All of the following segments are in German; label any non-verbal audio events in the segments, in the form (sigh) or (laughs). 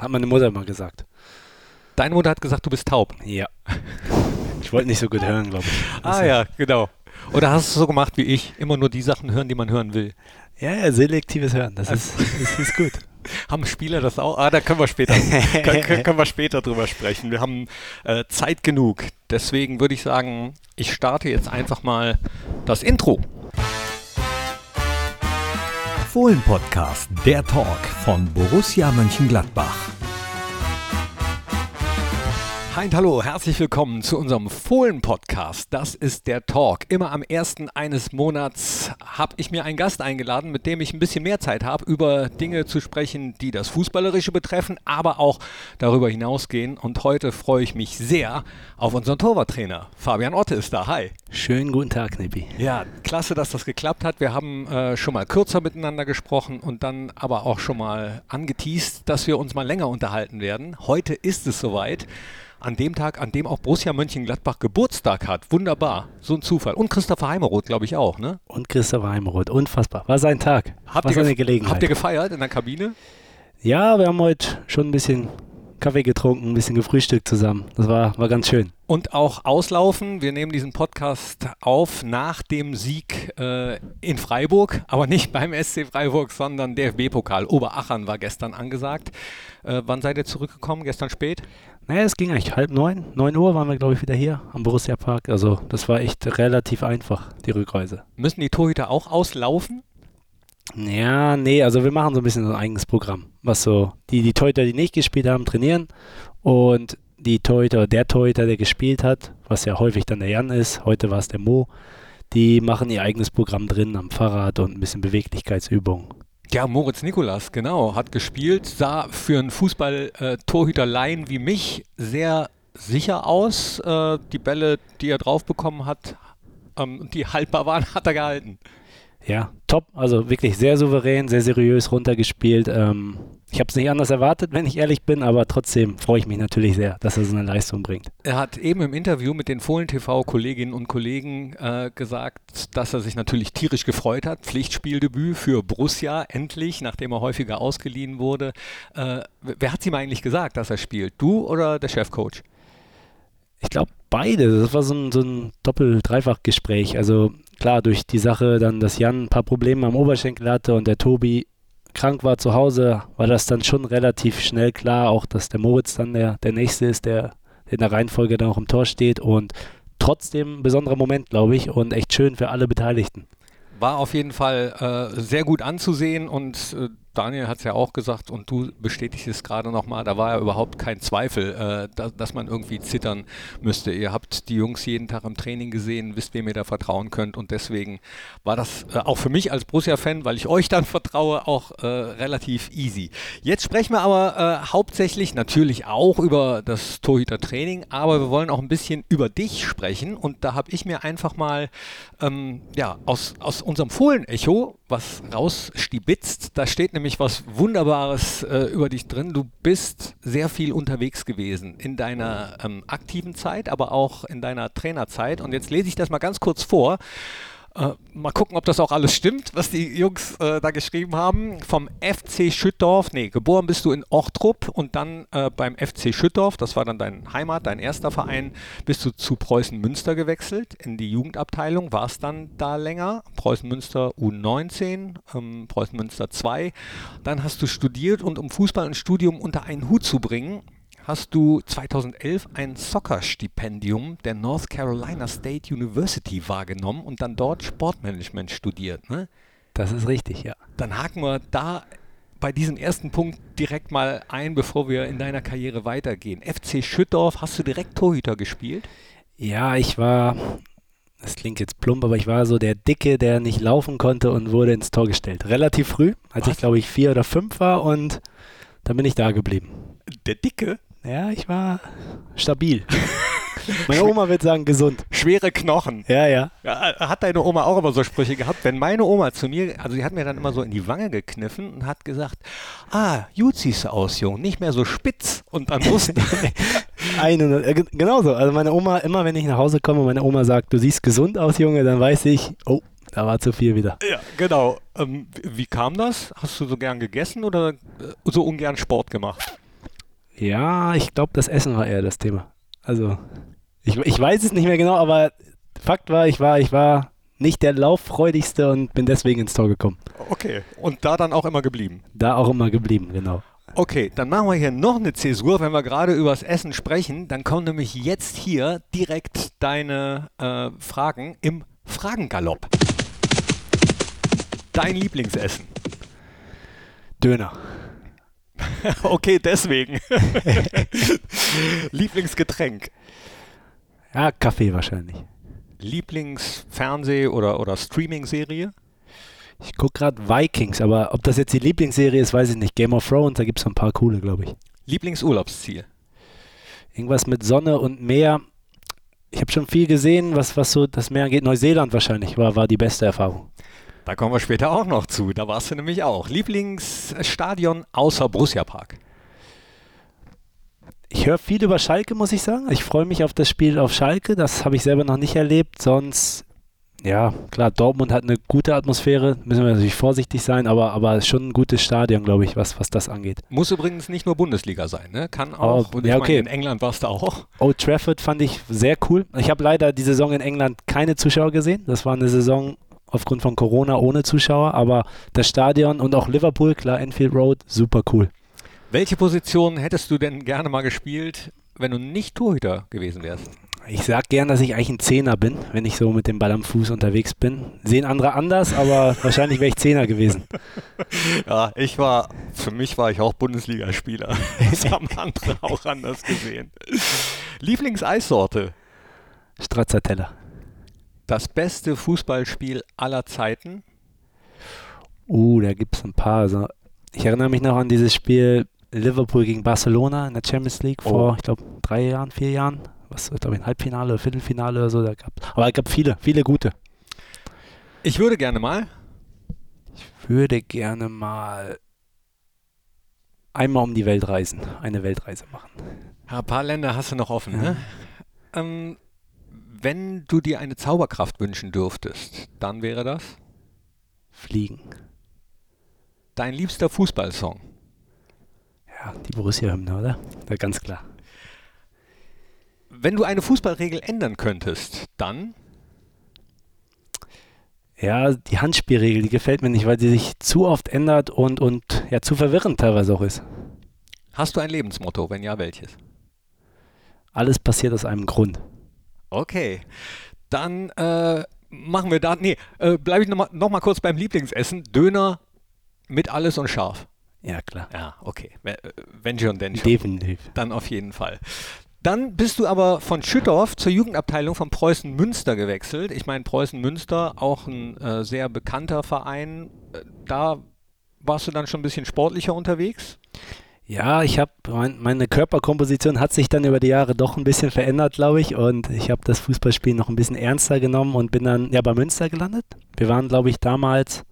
Hat meine Mutter immer gesagt. Deine Mutter hat gesagt, du bist taub. Ja. (laughs) Ich wollte nicht so gut hören, glaube ich. Ah also, ja, genau. Oder hast du es so gemacht wie ich? Immer nur die Sachen hören, die man hören will. Ja, ja selektives Hören, das, ist, das ist gut. (laughs) Haben Spieler das auch? Ah, da können wir später, (laughs) können, können wir später drüber sprechen. Wir haben äh, Zeit genug. Deswegen würde ich sagen, ich starte jetzt einfach mal das Intro. Fohlen-Podcast, der Talk von Borussia Mönchengladbach. Und hallo, herzlich willkommen zu unserem Fohlen-Podcast. Das ist der Talk. Immer am ersten eines Monats habe ich mir einen Gast eingeladen, mit dem ich ein bisschen mehr Zeit habe, über Dinge zu sprechen, die das Fußballerische betreffen, aber auch darüber hinausgehen. Und heute freue ich mich sehr auf unseren Torwarttrainer. Fabian Otte ist da. Hi. Schönen guten Tag, Nippi. Ja, klasse, dass das geklappt hat. Wir haben äh, schon mal kürzer miteinander gesprochen und dann aber auch schon mal angeteased, dass wir uns mal länger unterhalten werden. Heute ist es soweit an dem Tag, an dem auch Borussia Mönchengladbach Geburtstag hat. Wunderbar. So ein Zufall. Und Christopher Heimeroth, glaube ich, auch, ne? Und Christopher Heimeroth. Unfassbar. War sein Tag. Habt War seine Gelegenheit. Habt ihr gefeiert in der Kabine? Ja, wir haben heute schon ein bisschen Kaffee getrunken, ein bisschen gefrühstückt zusammen. Das war, war ganz schön. Und auch auslaufen. Wir nehmen diesen Podcast auf nach dem Sieg äh, in Freiburg, aber nicht (laughs) beim SC Freiburg, sondern DFB-Pokal. Oberachern war gestern angesagt. Äh, wann seid ihr zurückgekommen? Gestern spät? Naja, es ging eigentlich halb neun. Neun Uhr waren wir, glaube ich, wieder hier am Borussia Park. Also das war echt relativ einfach, die Rückreise. Müssen die Torhüter auch auslaufen? Ja, nee, also wir machen so ein bisschen so ein eigenes Programm. Was so, die, die Torhüter, die nicht gespielt haben, trainieren. Und die Torhüter, der Torhüter, der gespielt hat, was ja häufig dann der Jan ist, heute war es der Mo, die machen ihr eigenes Programm drin am Fahrrad und ein bisschen Beweglichkeitsübungen. Ja, Moritz Nikolas, genau, hat gespielt, sah für einen Fußball-Torhüterlein wie mich sehr sicher aus. Äh, die Bälle, die er drauf bekommen hat, ähm, die haltbar waren, (laughs) hat er gehalten. Ja, top. Also wirklich sehr souverän, sehr seriös runtergespielt. Ähm, ich habe es nicht anders erwartet, wenn ich ehrlich bin, aber trotzdem freue ich mich natürlich sehr, dass er so eine Leistung bringt. Er hat eben im Interview mit den Fohlen-TV-Kolleginnen und Kollegen äh, gesagt, dass er sich natürlich tierisch gefreut hat. Pflichtspieldebüt für Borussia, endlich, nachdem er häufiger ausgeliehen wurde. Äh, wer hat es ihm eigentlich gesagt, dass er spielt? Du oder der Chefcoach? Ich glaube, beide. Das war so ein, so ein Doppel-Dreifach-Gespräch. Also klar, durch die Sache dann, dass Jan ein paar Probleme am Oberschenkel hatte und der Tobi krank war zu Hause, war das dann schon relativ schnell klar, auch dass der Moritz dann der, der Nächste ist, der in der Reihenfolge dann auch im Tor steht und trotzdem ein besonderer Moment, glaube ich, und echt schön für alle Beteiligten. War auf jeden Fall äh, sehr gut anzusehen und äh, Daniel hat es ja auch gesagt und du bestätigst es gerade nochmal, da war ja überhaupt kein Zweifel, äh, da, dass man irgendwie zittern müsste. Ihr habt die Jungs jeden Tag im Training gesehen, wisst, wem ihr da vertrauen könnt und deswegen war das äh, auch für mich als Borussia-Fan, weil ich euch dann (laughs) vertraue, auch äh, relativ easy. Jetzt sprechen wir aber äh, hauptsächlich natürlich auch über das Torhüter-Training, aber wir wollen auch ein bisschen über dich sprechen und da habe ich mir einfach mal ähm, ja, aus, aus unserem Fohlen-Echo was rausstibitzt. Da steht nämlich was Wunderbares äh, über dich drin. Du bist sehr viel unterwegs gewesen in deiner ähm, aktiven Zeit, aber auch in deiner Trainerzeit. Und jetzt lese ich das mal ganz kurz vor. Äh, mal gucken, ob das auch alles stimmt, was die Jungs äh, da geschrieben haben. Vom FC Schüttdorf, nee, geboren bist du in Ochtrup und dann äh, beim FC Schüttdorf, das war dann dein Heimat, dein erster Verein, bist du zu Preußen Münster gewechselt in die Jugendabteilung, warst dann da länger, Preußen Münster U19, ähm, Preußen Münster 2. Dann hast du studiert und um Fußball und Studium unter einen Hut zu bringen, hast du 2011 ein Soccer-Stipendium der North Carolina State University wahrgenommen und dann dort Sportmanagement studiert. Ne? Das ist richtig, ja. Dann haken wir da bei diesem ersten Punkt direkt mal ein, bevor wir in deiner Karriere weitergehen. FC Schüttdorf, hast du direkt Torhüter gespielt? Ja, ich war, das klingt jetzt plump, aber ich war so der Dicke, der nicht laufen konnte und wurde ins Tor gestellt. Relativ früh, als Was? ich glaube ich vier oder fünf war und dann bin ich da geblieben. Der Dicke? Ja, ich war stabil. (laughs) Meine Oma wird sagen, gesund. Schwere Knochen. Ja, ja, ja. Hat deine Oma auch immer so Sprüche gehabt? Wenn meine Oma zu mir, also sie hat mir dann immer so in die Wange gekniffen und hat gesagt, ah, gut siehst du aus, Jung, nicht mehr so spitz. Und dann musste (laughs) Eine, äh, genauso. Also meine Oma, immer wenn ich nach Hause komme und meine Oma sagt, du siehst gesund aus, Junge, dann weiß ich, oh, da war zu viel wieder. Ja, genau. Ähm, wie kam das? Hast du so gern gegessen oder äh, so ungern Sport gemacht? Ja, ich glaube, das Essen war eher das Thema. Also, ich, ich weiß es nicht mehr genau, aber Fakt war, ich war, ich war nicht der lauffreudigste und bin deswegen ins Tor gekommen. Okay. Und da dann auch immer geblieben. Da auch immer geblieben, genau. Okay, dann machen wir hier noch eine Zäsur, wenn wir gerade über das Essen sprechen. Dann kommen nämlich jetzt hier direkt deine äh, Fragen im Fragengalopp. Dein Lieblingsessen. Döner. (laughs) okay, deswegen. (laughs) Lieblingsgetränk. Ja, Kaffee wahrscheinlich. Lieblingsfernseh- oder, oder Streaming-Serie? Ich gucke gerade Vikings, aber ob das jetzt die Lieblingsserie ist, weiß ich nicht. Game of Thrones, da gibt es ein paar coole, glaube ich. Lieblingsurlaubsziel? Irgendwas mit Sonne und Meer. Ich habe schon viel gesehen, was, was so das Meer angeht. Neuseeland wahrscheinlich war, war die beste Erfahrung. Da kommen wir später auch noch zu. Da warst du nämlich auch. Lieblingsstadion außer Borussia Park? Ich höre viel über Schalke, muss ich sagen. Ich freue mich auf das Spiel auf Schalke. Das habe ich selber noch nicht erlebt. Sonst, ja, klar, Dortmund hat eine gute Atmosphäre. Müssen wir natürlich vorsichtig sein, aber, aber schon ein gutes Stadion, glaube ich, was, was das angeht. Muss übrigens nicht nur Bundesliga sein, ne? Kann auch. Oh, und ja, okay. meine, in England warst du auch. Old Trafford fand ich sehr cool. Ich habe leider die Saison in England keine Zuschauer gesehen. Das war eine Saison aufgrund von Corona ohne Zuschauer, aber das Stadion und auch Liverpool, klar, Enfield Road, super cool. Welche Position hättest du denn gerne mal gespielt, wenn du nicht Torhüter gewesen wärst? Ich sag gern, dass ich eigentlich ein Zehner bin, wenn ich so mit dem Ball am Fuß unterwegs bin. Sehen andere anders, aber (laughs) wahrscheinlich wäre ich Zehner gewesen. Ja, ich war, für mich war ich auch Bundesligaspieler. (laughs) Das haben andere auch anders gesehen. Lieblingseissorte? Stracciatella. Das beste Fußballspiel aller Zeiten? Uh, da gibt es ein paar. Also, ich erinnere mich noch an dieses Spiel Liverpool gegen Barcelona in der Champions League vor, Oh. ich glaube, drei Jahren, vier Jahren. Was, glaube ich, ein Halbfinale, Viertelfinale oder so. Da gab, aber es gab viele, viele gute. Ich würde gerne mal. Ich würde gerne mal einmal um die Welt reisen, eine Weltreise machen. Ja, ein paar Länder hast du noch offen, Ja. ne? Ähm, wenn du dir eine Zauberkraft wünschen dürftest, dann wäre das Fliegen. dein liebster Fußballsong. Ja, die Borussia-Hymne, oder? Ja, ganz klar. Wenn du eine Fußballregel ändern könntest, dann Ja, die Handspielregel, die gefällt mir nicht, weil sie sich zu oft ändert und, und ja, zu verwirrend teilweise auch ist. hast du ein Lebensmotto, wenn ja, welches? Alles passiert aus einem Grund. Okay, dann äh, machen wir da, nee, äh, bleibe ich nochmal noch mal kurz beim Lieblingsessen. Döner mit alles und scharf. Ja, klar. Ja, okay. Wenn- äh, Wenn schon, denn schon. Definitiv. Dann auf jeden Fall. Dann bist du aber von Schüttorf zur Jugendabteilung von Preußen Münster gewechselt. Ich meine, Preußen Münster, auch ein äh, sehr bekannter Verein. Äh, Da warst du dann schon ein bisschen sportlicher unterwegs. Ja, ich habe mein, meine Körperkomposition hat sich dann über die Jahre doch ein bisschen verändert, glaube ich, und ich habe das Fußballspiel noch ein bisschen ernster genommen und bin dann ja bei Münster gelandet. Wir waren, glaube ich, damals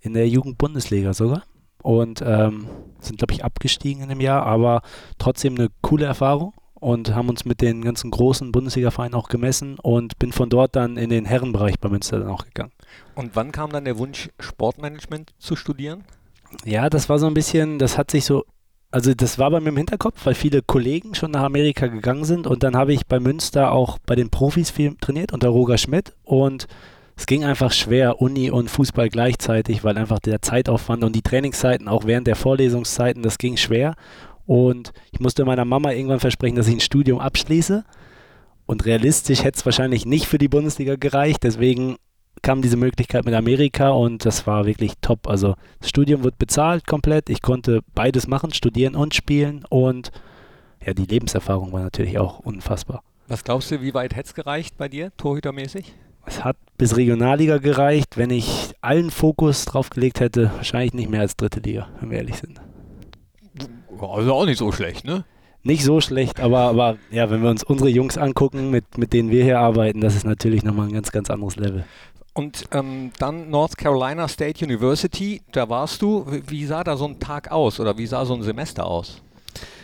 in der Jugendbundesliga sogar und ähm, sind, glaube ich, abgestiegen in dem Jahr, aber trotzdem eine coole Erfahrung und haben uns mit den ganzen großen Bundesliga-Vereinen auch gemessen und bin von dort dann in den Herrenbereich bei Münster dann auch gegangen. Und wann kam dann der Wunsch, Sportmanagement zu studieren? Ja, das war so ein bisschen, das hat sich so, also das war bei mir im Hinterkopf, weil viele Kollegen schon nach Amerika gegangen sind und dann habe ich bei Münster auch bei den Profis viel trainiert unter Roger Schmidt und es ging einfach schwer, Uni und Fußball gleichzeitig, weil einfach der Zeitaufwand und die Trainingszeiten, auch während der Vorlesungszeiten, das ging schwer und ich musste meiner Mama irgendwann versprechen, dass ich ein Studium abschließe und realistisch hätte es wahrscheinlich nicht für die Bundesliga gereicht, deswegen kam diese Möglichkeit mit Amerika und das war wirklich top. Also das Studium wird bezahlt komplett. Ich konnte beides machen, studieren und spielen und ja, die Lebenserfahrung war natürlich auch unfassbar. Was glaubst du, wie weit hätte es gereicht bei dir, torhütermäßig? Es hat bis Regionalliga gereicht. Wenn ich allen Fokus drauf gelegt hätte, wahrscheinlich nicht mehr als dritte Liga, wenn wir ehrlich sind. Also auch nicht so schlecht, ne? Nicht so schlecht, aber, aber ja, wenn wir uns unsere Jungs angucken, mit, mit denen wir hier arbeiten, das ist natürlich nochmal ein ganz, ganz anderes Level. Und ähm, dann North Carolina State University, da warst du. Wie- sah da so ein Tag aus oder wie sah so ein Semester aus?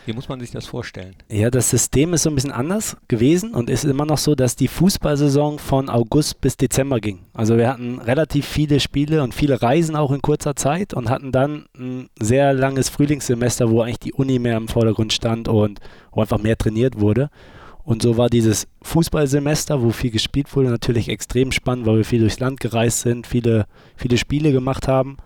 Wie muss man sich das vorstellen? Ja, das System ist so ein bisschen anders gewesen und ist immer noch so, dass die Fußballsaison von August bis Dezember ging. Also wir hatten relativ viele Spiele und viele Reisen auch in kurzer Zeit und hatten dann ein sehr langes Frühlingssemester, wo eigentlich die Uni mehr im Vordergrund stand und wo einfach mehr trainiert wurde. Und so war dieses Fußballsemester, wo viel gespielt wurde, natürlich extrem spannend, weil wir viel durchs Land gereist sind, viele, viele Spiele gemacht haben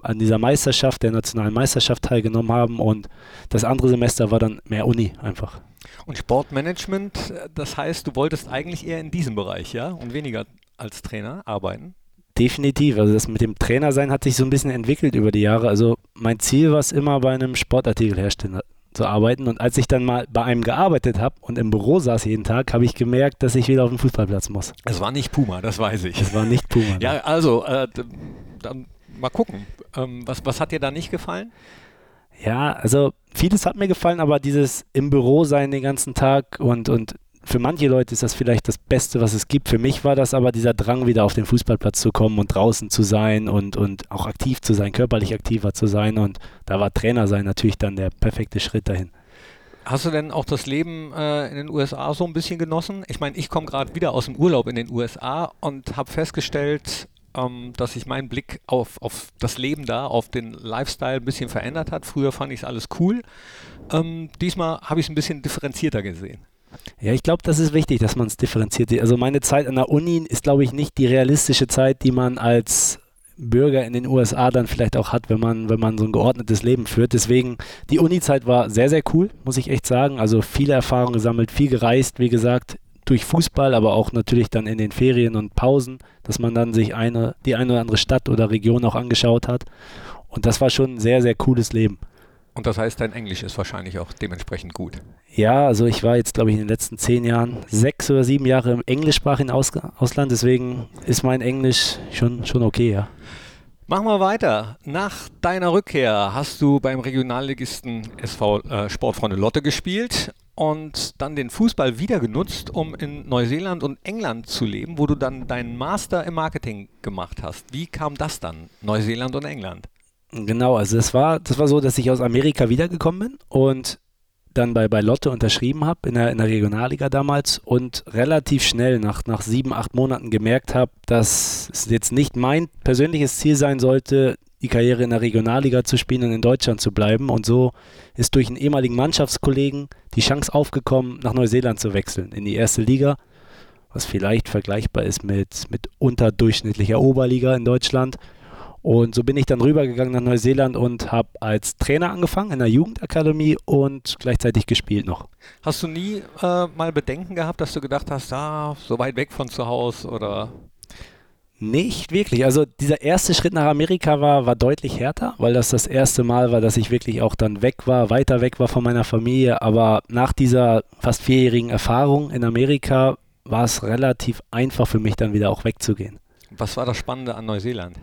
an dieser Meisterschaft, der nationalen Meisterschaft teilgenommen haben und das andere Semester war dann mehr Uni einfach. Und Sportmanagement, das heißt, du wolltest eigentlich eher in diesem Bereich, ja, und weniger als Trainer arbeiten? Definitiv. Also das mit dem Trainer sein hat sich so ein bisschen entwickelt über die Jahre. Also mein Ziel war es immer bei einem Sportartikelhersteller zu arbeiten. Und als ich dann mal bei einem gearbeitet habe und im Büro saß jeden Tag, habe ich gemerkt, dass ich wieder auf den Fußballplatz muss. Es war nicht Puma, das weiß ich. Es war nicht Puma. ja, also äh, dann mal gucken. Ähm, was, was hat dir da nicht gefallen? Ja, also vieles hat mir gefallen, aber dieses im Büro sein den ganzen Tag und, und für manche Leute ist das vielleicht das Beste, was es gibt. Für mich war das aber dieser Drang, wieder auf den Fußballplatz zu kommen und draußen zu sein und, und auch aktiv zu sein, körperlich aktiver zu sein. Und da war Trainer sein natürlich dann der perfekte Schritt dahin. Hast du denn auch das Leben äh, in den USA so ein bisschen genossen? Ich meine, ich komme gerade wieder aus dem Urlaub in den USA und habe festgestellt, ähm, dass sich mein Blick auf, auf das Leben da, auf den Lifestyle ein bisschen verändert hat. Früher fand ich es alles cool. Ähm, diesmal habe ich es ein bisschen differenzierter gesehen. Ja, ich glaube, das ist wichtig, dass man es differenziert. Also meine Zeit an der Uni ist, glaube ich, nicht die realistische Zeit, die man als Bürger in den USA dann vielleicht auch hat, wenn man, wenn man so ein geordnetes Leben führt. Deswegen, die Uni-Zeit war sehr, sehr cool, muss ich echt sagen. Also viele Erfahrungen gesammelt, viel gereist, wie gesagt, durch Fußball, aber auch natürlich dann in den Ferien und Pausen, dass man dann sich eine, die eine oder andere Stadt oder Region auch angeschaut hat. Und das war schon ein sehr, sehr cooles Leben. Und das heißt, dein Englisch ist wahrscheinlich auch dementsprechend gut. Ja, also ich war jetzt, glaube ich, in den letzten zehn Jahren sechs oder sieben Jahre im englischsprachigen Aus Ausland, deswegen ist mein Englisch schon, schon okay, ja. Machen wir weiter. Nach deiner Rückkehr hast du beim Regionalligisten SV äh, Sportfreunde Lotte gespielt und dann den Fußball wieder genutzt, um in Neuseeland und England zu leben, wo du dann deinen Master im Marketing gemacht hast. Wie kam das dann, Neuseeland und England? Genau, also das war, das war so, dass ich aus Amerika wiedergekommen bin und dann bei, bei Lotte unterschrieben habe, in der, in der Regionalliga damals und relativ schnell nach, nach sieben, acht Monaten gemerkt habe, dass es jetzt nicht mein persönliches Ziel sein sollte, die Karriere in der Regionalliga zu spielen und in Deutschland zu bleiben. Und so ist durch einen ehemaligen Mannschaftskollegen die Chance aufgekommen, nach Neuseeland zu wechseln, in die erste Liga, was vielleicht vergleichbar ist mit, mit unterdurchschnittlicher Oberliga in Deutschland. Und so bin ich dann rübergegangen nach Neuseeland und habe als Trainer angefangen in der Jugendakademie und gleichzeitig gespielt noch. Hast du nie äh, mal Bedenken gehabt, dass du gedacht hast, ah, so weit weg von zu Hause oder? Nicht wirklich. Also dieser erste Schritt nach Amerika war, war deutlich härter, weil das das erste Mal war, dass ich wirklich auch dann weg war, weiter weg war von meiner Familie. Aber nach dieser fast vierjährigen Erfahrung in Amerika war es relativ einfach für mich dann wieder auch wegzugehen. Was war das Spannende an Neuseeland?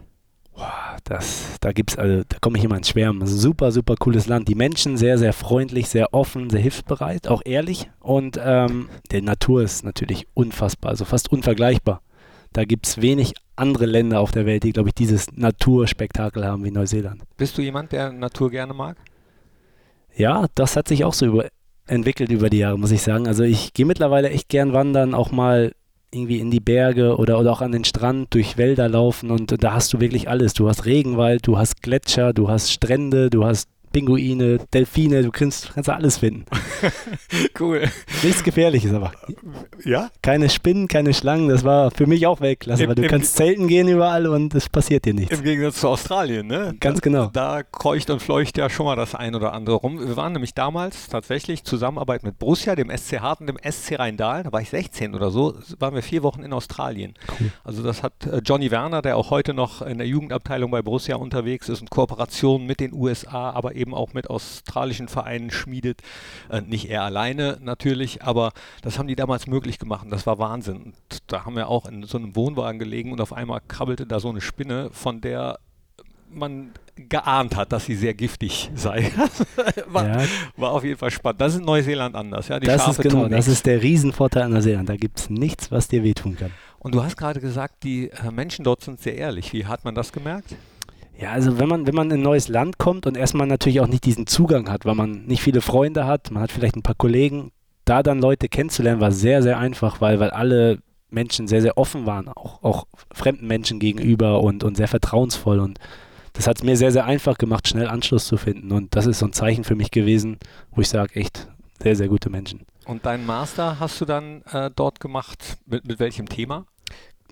Das, da gibt's, also da komme ich immer ins Schwärmen. Super, super cooles Land. Die Menschen sehr, sehr freundlich, sehr offen, sehr hilfsbereit, auch ehrlich. Und ähm, die Natur ist natürlich unfassbar, also fast unvergleichbar. Da gibt es wenig andere Länder auf der Welt, die, glaube ich, dieses Naturspektakel haben wie Neuseeland. Bist du jemand, der Natur gerne mag? Ja, das hat sich auch so über, entwickelt über die Jahre, muss ich sagen. Also ich gehe mittlerweile echt gern wandern, auch mal irgendwie in die Berge oder, oder auch an den Strand durch Wälder laufen und da hast du wirklich alles. Du hast Regenwald, du hast Gletscher, du hast Strände, du hast Pinguine, Delfine, du kannst, kannst alles finden. (laughs) cool. Nichts Gefährliches aber. Ja? Keine Spinnen, keine Schlangen, das war für mich auch Weltklasse, weil du kannst zelten gehen überall und es passiert dir nichts. Im Gegensatz zu Australien, ne? Ganz genau. Da, da kreucht und fleucht ja schon mal das ein oder andere rum. Wir waren nämlich damals tatsächlich Zusammenarbeit mit Borussia, dem SC Harten, dem SC Rheindal, da war ich 16 oder so, waren wir vier Wochen in Australien. Cool. Also das hat äh, Johnny Werner, der auch heute noch in der Jugendabteilung bei Borussia unterwegs ist, in Kooperation mit den USA, aber eben auch mit australischen Vereinen schmiedet. Äh, nicht er alleine natürlich, aber das haben die damals möglich gemacht. Das war Wahnsinn. Und da haben wir auch in so einem Wohnwagen gelegen und auf einmal krabbelte da so eine Spinne, von der man geahnt hat, dass sie sehr giftig sei. (laughs) war, ja. war, auf jeden Fall spannend. Das ist in Neuseeland anders. Ja? Die das Schafe ist genau, das ist der Riesenvorteil an Neuseeland. Da gibt es nichts, was dir wehtun kann. Und du hast gerade gesagt, die äh, Menschen dort sind sehr ehrlich. Wie hat man das gemerkt? Ja, also wenn man, wenn man in ein neues Land kommt und erstmal natürlich auch nicht diesen Zugang hat, weil man nicht viele Freunde hat, man hat vielleicht ein paar Kollegen, da dann Leute kennenzulernen, war sehr, sehr einfach, weil, weil alle Menschen sehr, sehr offen waren, auch, auch fremden Menschen gegenüber und, und sehr vertrauensvoll. Und das hat es mir sehr, sehr einfach gemacht, schnell Anschluss zu finden. Und das ist so ein Zeichen für mich gewesen, wo ich sage, echt sehr, sehr gute Menschen. Und deinen Master hast du dann äh, dort gemacht, mit, mit welchem Thema?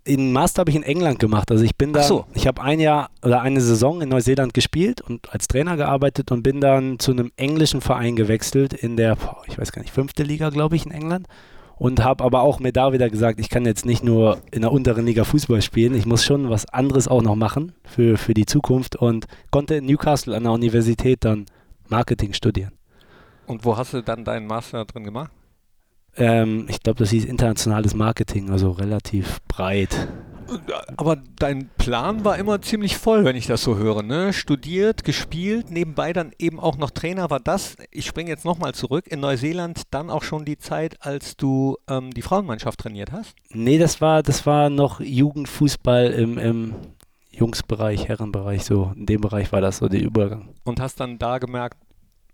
Den Master habe ich in England gemacht. Also ich bin da, so. ich habe ein Jahr oder eine Saison in Neuseeland gespielt und als Trainer gearbeitet und bin dann zu einem englischen Verein gewechselt in der, ich weiß gar nicht, fünfte Liga, glaube ich, in England. Und habe aber auch mir da wieder gesagt, ich kann jetzt nicht nur in der unteren Liga Fußball spielen, ich muss schon was anderes auch noch machen für, für die Zukunft und konnte in Newcastle an der Universität dann Marketing studieren. Und wo hast du dann deinen Master drin gemacht? Ähm, ich glaube, das hieß internationales Marketing, also relativ breit. Aber dein Plan war immer ziemlich voll, wenn ich das so höre. Ne? Studiert, gespielt, nebenbei dann eben auch noch Trainer. War das, ich springe jetzt nochmal zurück, in Neuseeland dann auch schon die Zeit, als du ähm, die Frauenmannschaft trainiert hast? Nee, das war, das war noch Jugendfußball im, im Jungsbereich, Herrenbereich, so. In dem Bereich war das so der Übergang. Und hast dann da gemerkt,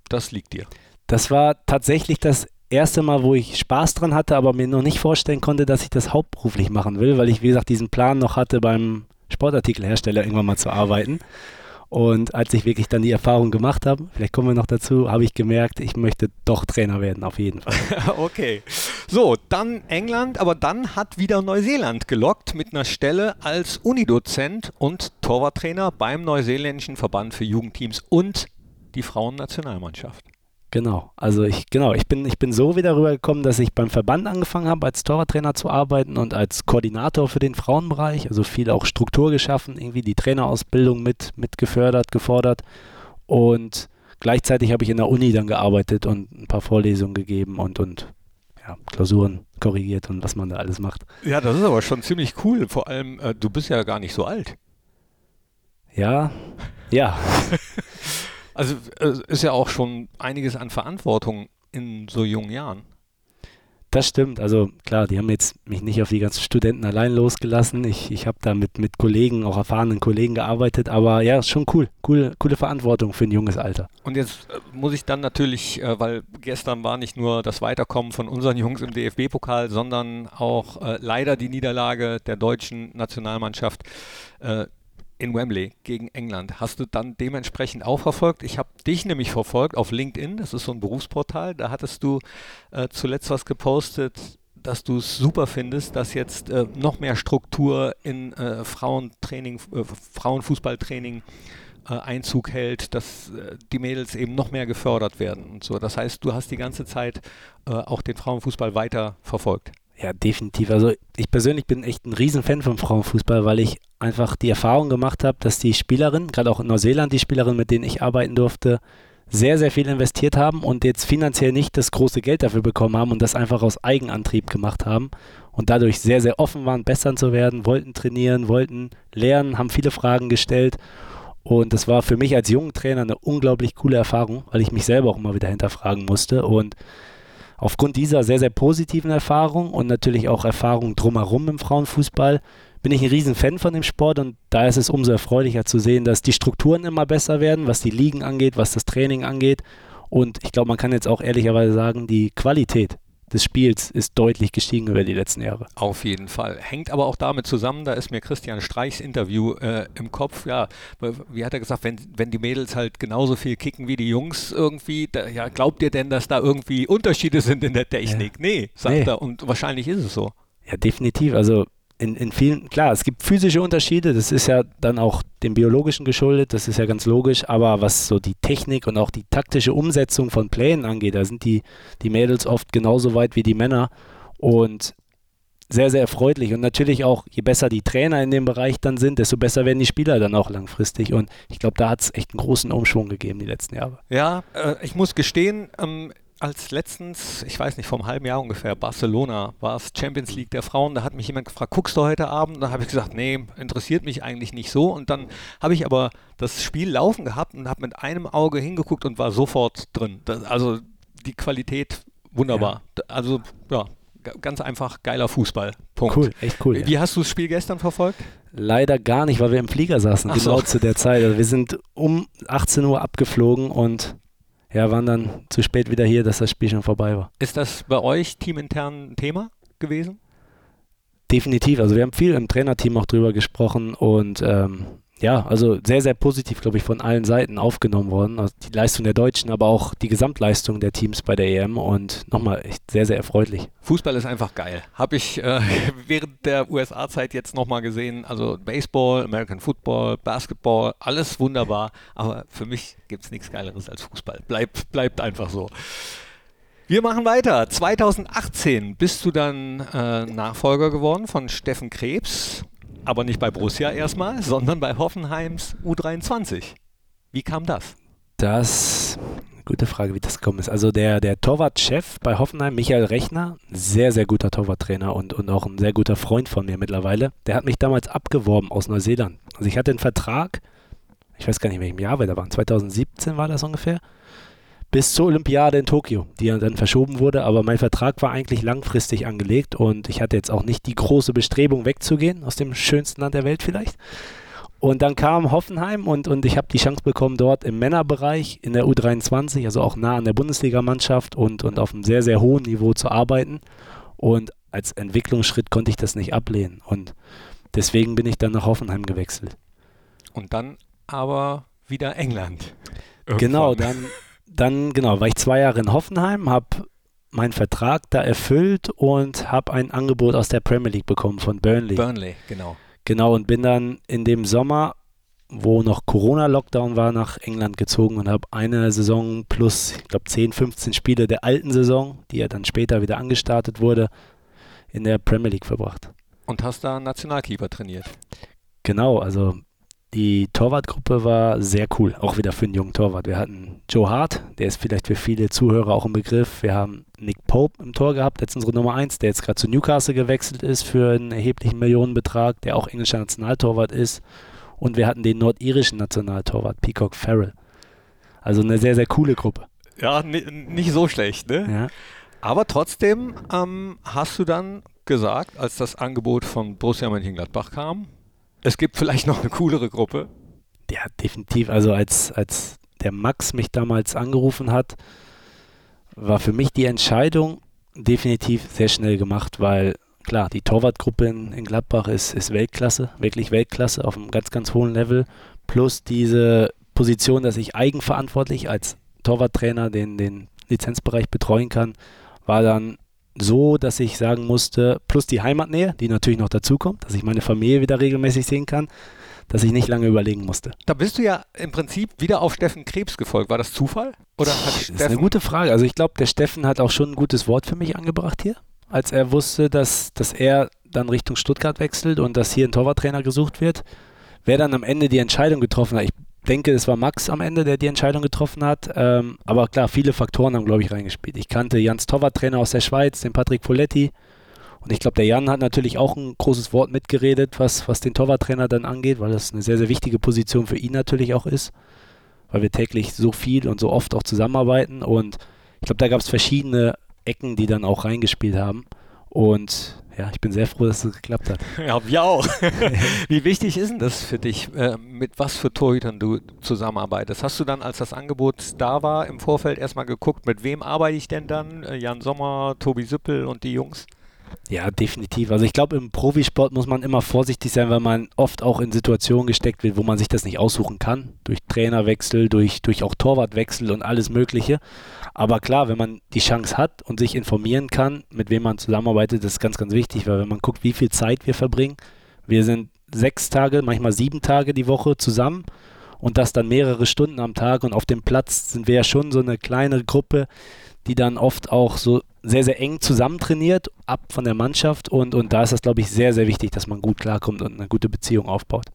das liegt dir? Das war tatsächlich das erste Mal, wo ich Spaß dran hatte, aber mir noch nicht vorstellen konnte, dass ich das hauptberuflich machen will, weil ich, wie gesagt, diesen Plan noch hatte, beim Sportartikelhersteller irgendwann mal zu arbeiten. Und als ich wirklich dann die Erfahrung gemacht habe, vielleicht kommen wir noch dazu, habe ich gemerkt, ich möchte doch Trainer werden, auf jeden Fall. (laughs) okay. So, dann England, aber dann hat wieder Neuseeland gelockt mit einer Stelle als Unidozent und Torwarttrainer beim neuseeländischen Verband für Jugendteams und die Frauennationalmannschaft. Genau, also ich, genau, ich bin, ich bin so wieder rübergekommen, dass ich beim Verband angefangen habe, als Torwarttrainer zu arbeiten und als Koordinator für den Frauenbereich, also viel auch Struktur geschaffen, irgendwie die Trainerausbildung mit, mit gefördert, gefordert. Und gleichzeitig habe ich in der Uni dann gearbeitet und ein paar Vorlesungen gegeben und, und ja, Klausuren korrigiert und was man da alles macht. Ja, das ist aber schon ziemlich cool. Vor allem, äh, du bist ja gar nicht so alt. Ja, ja. (laughs) Also es ist ja auch schon einiges an Verantwortung in so jungen Jahren. Das stimmt. Also klar, die haben jetzt mich nicht auf die ganzen Studenten allein losgelassen. Ich, ich habe da mit, mit Kollegen, auch erfahrenen Kollegen gearbeitet. Aber ja, ist schon cool. Coole, coole Verantwortung für ein junges Alter. Und jetzt äh, muss ich dann natürlich, äh, weil gestern war nicht nur das Weiterkommen von unseren Jungs im DFB-Pokal, sondern auch äh, leider die Niederlage der deutschen Nationalmannschaft in Wembley gegen England. Hast du dann dementsprechend auch verfolgt? Ich habe dich nämlich verfolgt auf LinkedIn, das ist so ein Berufsportal. Da hattest du äh, zuletzt was gepostet, dass du es super findest, dass jetzt äh, noch mehr Struktur in äh, Frauentraining, äh, Frauenfußballtraining äh, Einzug hält, dass äh, die Mädels eben noch mehr gefördert werden und so. Das heißt, du hast die ganze Zeit auch den Frauenfußball weiter verfolgt. Ja, definitiv. Also ich persönlich bin echt ein Riesenfan vom Frauenfußball, weil ich einfach die Erfahrung gemacht habe, dass die Spielerinnen, gerade auch in Neuseeland, die Spielerinnen, mit denen ich arbeiten durfte, sehr, sehr viel investiert haben und jetzt finanziell nicht das große Geld dafür bekommen haben und das einfach aus Eigenantrieb gemacht haben und dadurch sehr, sehr offen waren, besser zu werden, wollten trainieren, wollten lernen, haben viele Fragen gestellt. Und das war für mich als jungen Trainer eine unglaublich coole Erfahrung, weil ich mich selber auch immer wieder hinterfragen musste. Und aufgrund dieser sehr, sehr positiven Erfahrung und natürlich auch Erfahrungen drumherum im Frauenfußball bin ich ein Riesenfan von dem Sport und da ist es umso erfreulicher zu sehen, dass die Strukturen immer besser werden, was die Ligen angeht, was das Training angeht. Und ich glaube, man kann jetzt auch ehrlicherweise sagen, die Qualität des Spiels ist deutlich gestiegen über die letzten Jahre. Auf jeden Fall. Hängt aber auch damit zusammen, da ist mir Christian Streichs Interview äh, im Kopf. Ja, wie hat er gesagt, wenn, wenn die Mädels halt genauso viel kicken wie die Jungs irgendwie, da, ja, glaubt ihr denn, dass da irgendwie Unterschiede sind in der Technik? Ja. Nee, sagt nee. er. Und wahrscheinlich ist es so. Ja, definitiv. Also in, in vielen, klar, es gibt physische Unterschiede, das ist ja dann auch dem biologischen geschuldet, das ist ja ganz logisch, aber was so die Technik und auch die taktische Umsetzung von Plänen angeht, da sind die, die Mädels oft genauso weit wie die Männer und sehr, sehr erfreulich. Und natürlich auch, je besser die Trainer in dem Bereich dann sind, desto besser werden die Spieler dann auch langfristig. Und ich glaube, da hat es echt einen großen Umschwung gegeben die letzten Jahre. Ja, äh, ich muss gestehen, ähm, als letztens, ich weiß nicht, vor einem halben Jahr ungefähr, Barcelona war es Champions League der Frauen, da hat mich jemand gefragt, guckst du heute Abend? Da habe ich gesagt, nee, interessiert mich eigentlich nicht so. Und dann habe ich aber das Spiel laufen gehabt und habe mit einem Auge hingeguckt und war sofort drin. Das, also die Qualität wunderbar. Ja. Also ja, ganz einfach geiler Fußball. Punkt. Cool, echt cool. Wie, wie hast du das Spiel gestern verfolgt? Leider gar nicht, weil wir im Flieger saßen, Ach genau so. zu der Zeit. Also wir sind um 18 Uhr abgeflogen und ja, waren dann zu spät wieder hier, dass das Spiel schon vorbei war. Ist das bei euch teamintern ein Thema gewesen? Definitiv. Also wir haben viel im Trainerteam auch drüber gesprochen und ähm, ja, also sehr, sehr positiv, glaube ich, von allen Seiten aufgenommen worden. Also die Leistung der Deutschen, aber auch die Gesamtleistung der Teams bei der EM und nochmal echt sehr, sehr erfreulich. Fußball ist einfach geil. Habe ich äh, (laughs) während der USA-Zeit jetzt nochmal gesehen. Also Baseball, American Football, Basketball, alles wunderbar. Aber für mich gibt es nichts Geileres als Fußball. Bleibt, bleibt einfach so. Wir machen weiter. 2018 bist du dann äh, Nachfolger geworden von Steffen Krebs. Aber nicht bei Borussia erstmal, sondern bei Hoffenheims U23. Wie kam das? Das, gute Frage, wie das gekommen ist. Also der, der Torwartchef bei Hoffenheim, Michael Rechner, sehr, sehr guter Torwarttrainer und, und auch ein sehr guter Freund von mir mittlerweile, der hat mich damals abgeworben aus Neuseeland. Also ich hatte einen Vertrag, ich weiß gar nicht, in welchem Jahr wir da waren, 2017 war das ungefähr, bis zur Olympiade in Tokio, die ja dann verschoben wurde, aber mein Vertrag war eigentlich langfristig angelegt und ich hatte jetzt auch nicht die große Bestrebung wegzugehen aus dem schönsten Land der Welt vielleicht. Und dann kam Hoffenheim und, und ich habe die Chance bekommen, dort im Männerbereich in der U23, also auch nah an der Bundesligamannschaft und, und auf einem sehr, sehr hohen Niveau zu arbeiten. Und als Entwicklungsschritt konnte ich das nicht ablehnen. Und deswegen bin ich dann nach Hoffenheim gewechselt. Und dann aber wieder England. Genau, Irgendwann. dann, dann genau, war ich zwei Jahre in Hoffenheim, habe meinen Vertrag da erfüllt und habe ein Angebot aus der Premier League bekommen von Burnley. Burnley, genau. Genau, und bin dann in dem Sommer, wo noch Corona-Lockdown war, nach England gezogen und habe eine Saison plus, ich glaube, 10, 15 Spiele der alten Saison, die ja dann später wieder angestartet wurde, in der Premier League verbracht. Und hast da Nationalkeeper trainiert. Genau, also die Torwartgruppe war sehr cool, auch wieder für einen jungen Torwart. Wir hatten Joe Hart, der ist vielleicht für viele Zuhörer auch ein Begriff. Wir haben Nick Pope im Tor gehabt, jetzt unsere Nummer 1, der jetzt gerade zu Newcastle gewechselt ist für einen erheblichen Millionenbetrag, der auch englischer Nationaltorwart ist. Und wir hatten den nordirischen Nationaltorwart, Peacock Farrell. Also eine sehr, sehr coole Gruppe. Ja, nicht so schlecht, ne? Ja. Aber trotzdem ähm, hast du dann gesagt, als das Angebot von Borussia Mönchengladbach kam, es gibt vielleicht noch eine coolere Gruppe. Ja, definitiv. Also als, als der Max mich damals angerufen hat, war für mich die Entscheidung definitiv sehr schnell gemacht, weil klar, die Torwartgruppe in, in Gladbach ist, ist Weltklasse, wirklich Weltklasse auf einem ganz, ganz hohen Level. Plus diese Position, dass ich eigenverantwortlich als Torwarttrainer den, den Lizenzbereich betreuen kann, war dann so, dass ich sagen musste, plus die Heimatnähe, die natürlich noch dazukommt, dass ich meine Familie wieder regelmäßig sehen kann, dass ich nicht lange überlegen musste. Da bist du ja im Prinzip wieder auf Steffen Krebs gefolgt. War das Zufall? Oder hat das ist eine gute Frage. Also ich glaube, der Steffen hat auch schon ein gutes Wort für mich angebracht hier, als er wusste, dass, dass er dann Richtung Stuttgart wechselt und dass hier ein Torwarttrainer gesucht wird. Wer dann am Ende die Entscheidung getroffen hat, ich denke, es war Max am Ende, der die Entscheidung getroffen hat. Ähm, aber klar, viele Faktoren haben, glaube ich, reingespielt. Ich kannte Jans Torwarttrainer aus der Schweiz, den Patrick Poletti. Und ich glaube, der Jan hat natürlich auch ein großes Wort mitgeredet, was, was den Torwarttrainer dann angeht, weil das eine sehr, sehr wichtige Position für ihn natürlich auch ist. Weil wir täglich so viel und so oft auch zusammenarbeiten. Und ich glaube, da gab es verschiedene Ecken, die dann auch reingespielt haben. Und ja, ich bin sehr froh, dass es geklappt hat. (laughs) Ja, wir auch. (laughs) Wie wichtig ist denn das für dich, äh, mit was für Torhütern du zusammenarbeitest? Hast du dann, als das Angebot da war, im Vorfeld erstmal geguckt, mit wem arbeite ich denn dann? Äh, Jan Sommer, Tobi Süppel und die Jungs? Ja, definitiv. Also ich glaube, im Profisport muss man immer vorsichtig sein, weil man oft auch in Situationen gesteckt wird, wo man sich das nicht aussuchen kann. Durch Trainerwechsel, durch, durch auch Torwartwechsel und alles Mögliche. Aber klar, wenn man die Chance hat und sich informieren kann, mit wem man zusammenarbeitet, das ist ganz, ganz wichtig, weil wenn man guckt, wie viel Zeit wir verbringen, wir sind sechs Tage, manchmal sieben Tage die Woche zusammen und das dann mehrere Stunden am Tag und auf dem Platz sind wir ja schon so eine kleine Gruppe, die dann oft auch so sehr, sehr eng zusammen trainiert, ab von der Mannschaft und, und da ist das, glaube ich, sehr, sehr wichtig, dass man gut klarkommt und eine gute Beziehung aufbaut.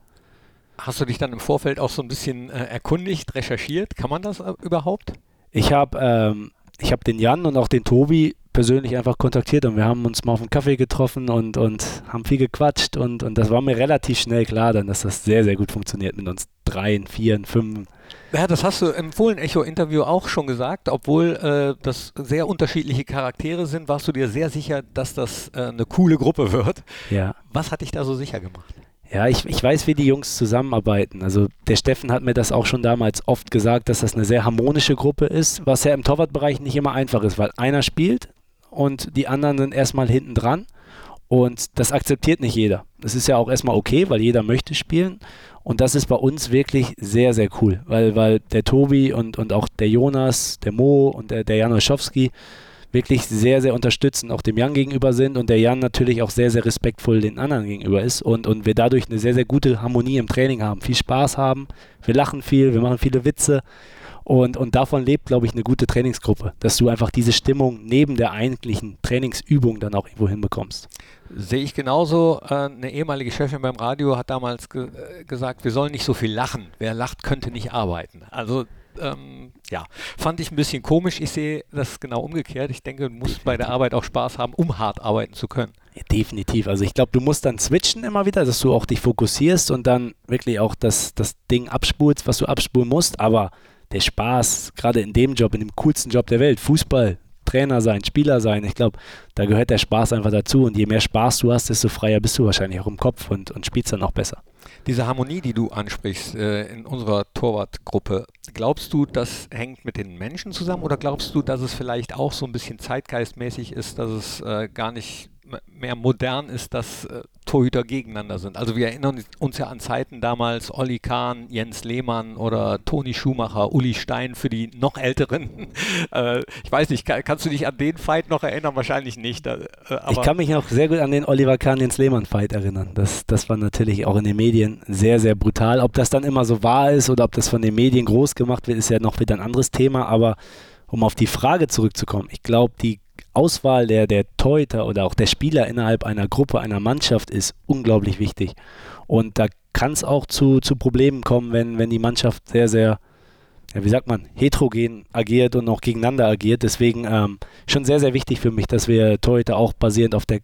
Hast du dich dann im Vorfeld auch so ein bisschen äh, erkundigt, recherchiert? Kann man das äh, überhaupt? Ich habe ähm, hab den Jan und auch den Tobi persönlich einfach kontaktiert und wir haben uns mal auf einen Kaffee getroffen und, und haben viel gequatscht und, und das war mir relativ schnell klar dann, dass das sehr, sehr gut funktioniert mit uns dreien, vieren, fünf. Ja, das hast du im Fohlen-Echo-Interview auch schon gesagt. Obwohl äh, das sehr unterschiedliche Charaktere sind, warst du dir sehr sicher, dass das äh, eine coole Gruppe wird. Ja. Was hat dich da so sicher gemacht? Ja, ich, ich weiß, wie die Jungs zusammenarbeiten. Also der Steffen hat mir das auch schon damals oft gesagt, dass das eine sehr harmonische Gruppe ist, was ja im Torwartbereich nicht immer einfach ist, weil einer spielt und die anderen sind erstmal hinten dran und das akzeptiert nicht jeder. Das ist ja auch erstmal okay, weil jeder möchte spielen und das ist bei uns wirklich sehr, sehr cool, weil, weil der Tobi und, und auch der Jonas, der Mo und der, der Jan Oschowski, wirklich sehr, sehr unterstützend auch dem Jan gegenüber sind und der Jan natürlich auch sehr, sehr respektvoll den anderen gegenüber ist und, und wir dadurch eine sehr, sehr gute Harmonie im Training haben, viel Spaß haben, wir lachen viel, wir machen viele Witze und, und davon lebt, glaube ich, eine gute Trainingsgruppe, dass du einfach diese Stimmung neben der eigentlichen Trainingsübung dann auch irgendwo hinbekommst. Sehe ich genauso. Äh, eine ehemalige Chefin beim Radio hat damals ge äh, gesagt, wir sollen nicht so viel lachen. Wer lacht, könnte nicht arbeiten. Also ähm, ja, fand ich ein bisschen komisch. Ich sehe das genau umgekehrt. Ich denke, du musst bei der Arbeit auch Spaß haben, um hart arbeiten zu können. Ja, definitiv. Also ich glaube, du musst dann switchen immer wieder, dass du auch dich fokussierst und dann wirklich auch das, das Ding abspulst, was du abspulen musst. Aber der Spaß, gerade in dem Job, in dem coolsten Job der Welt, Fußball, Trainer sein, Spieler sein, ich glaube, da gehört der Spaß einfach dazu. Und je mehr Spaß du hast, desto freier bist du wahrscheinlich auch im Kopf und, und spielst dann auch besser. Diese Harmonie, die du ansprichst äh, in unserer Torwartgruppe, glaubst du, das hängt mit den Menschen zusammen oder glaubst du, dass es vielleicht auch so ein bisschen zeitgeistmäßig ist, dass es äh, gar nicht mehr modern ist, dass äh, Torhüter gegeneinander sind. Also wir erinnern uns ja an Zeiten damals, Olli Kahn, Jens Lehmann oder Toni Schumacher, Uli Stein für die noch Älteren. (laughs) äh, ich weiß nicht, kann, kannst du dich an den Fight noch erinnern? Wahrscheinlich nicht. Äh, ich kann mich noch sehr gut an den Oliver Kahn, Jens Lehmann Fight erinnern. Das, das war natürlich auch in den Medien sehr, sehr brutal. Ob das dann immer so wahr ist oder ob das von den Medien groß gemacht wird, ist ja noch wieder ein anderes Thema. Aber um auf die Frage zurückzukommen, ich glaube, die Auswahl der, der Torhüter oder auch der Spieler innerhalb einer Gruppe, einer Mannschaft ist unglaublich wichtig. Und da kann es auch zu, zu Problemen kommen, wenn, wenn die Mannschaft sehr, sehr, ja, wie sagt man, heterogen agiert und auch gegeneinander agiert. Deswegen ähm, schon sehr, sehr wichtig für mich, dass wir Torhüter auch basierend auf der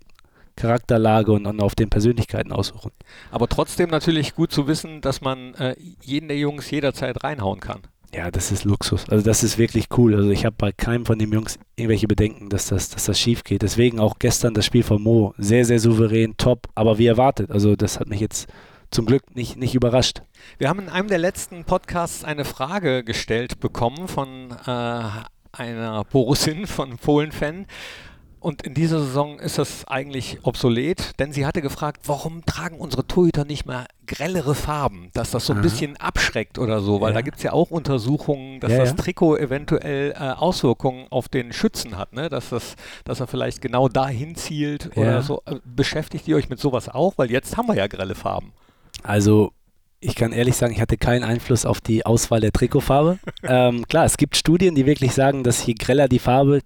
Charakterlage und, und auf den Persönlichkeiten aussuchen. Aber trotzdem natürlich gut zu wissen, dass man äh, jeden der Jungs jederzeit reinhauen kann. Ja, das ist Luxus. Also das ist wirklich cool. Also ich habe bei keinem von den Jungs irgendwelche Bedenken, dass das, dass das schief geht. Deswegen auch gestern das Spiel von Mo. Sehr, sehr souverän, top, aber wie erwartet. Also das hat mich jetzt zum Glück nicht, nicht überrascht. Wir haben in einem der letzten Podcasts eine Frage gestellt bekommen von äh, einer Borussin, von Fohlen-Fan. Und in dieser Saison ist das eigentlich obsolet, denn sie hatte gefragt, warum tragen unsere Torhüter nicht mehr grellere Farben, dass das so ein Aha. bisschen abschreckt oder so, weil ja. da gibt es ja auch Untersuchungen, dass ja, das Trikot eventuell äh, Auswirkungen auf den Schützen hat, ne? dass, das, dass er vielleicht genau dahin zielt oder so. Äh, beschäftigt ihr euch mit sowas auch? Weil jetzt haben wir ja grelle Farben. Also ich kann ehrlich sagen, ich hatte keinen Einfluss auf die Auswahl der Trikotfarbe. ähm, klar, es gibt Studien, die wirklich sagen, dass je greller die Farbe,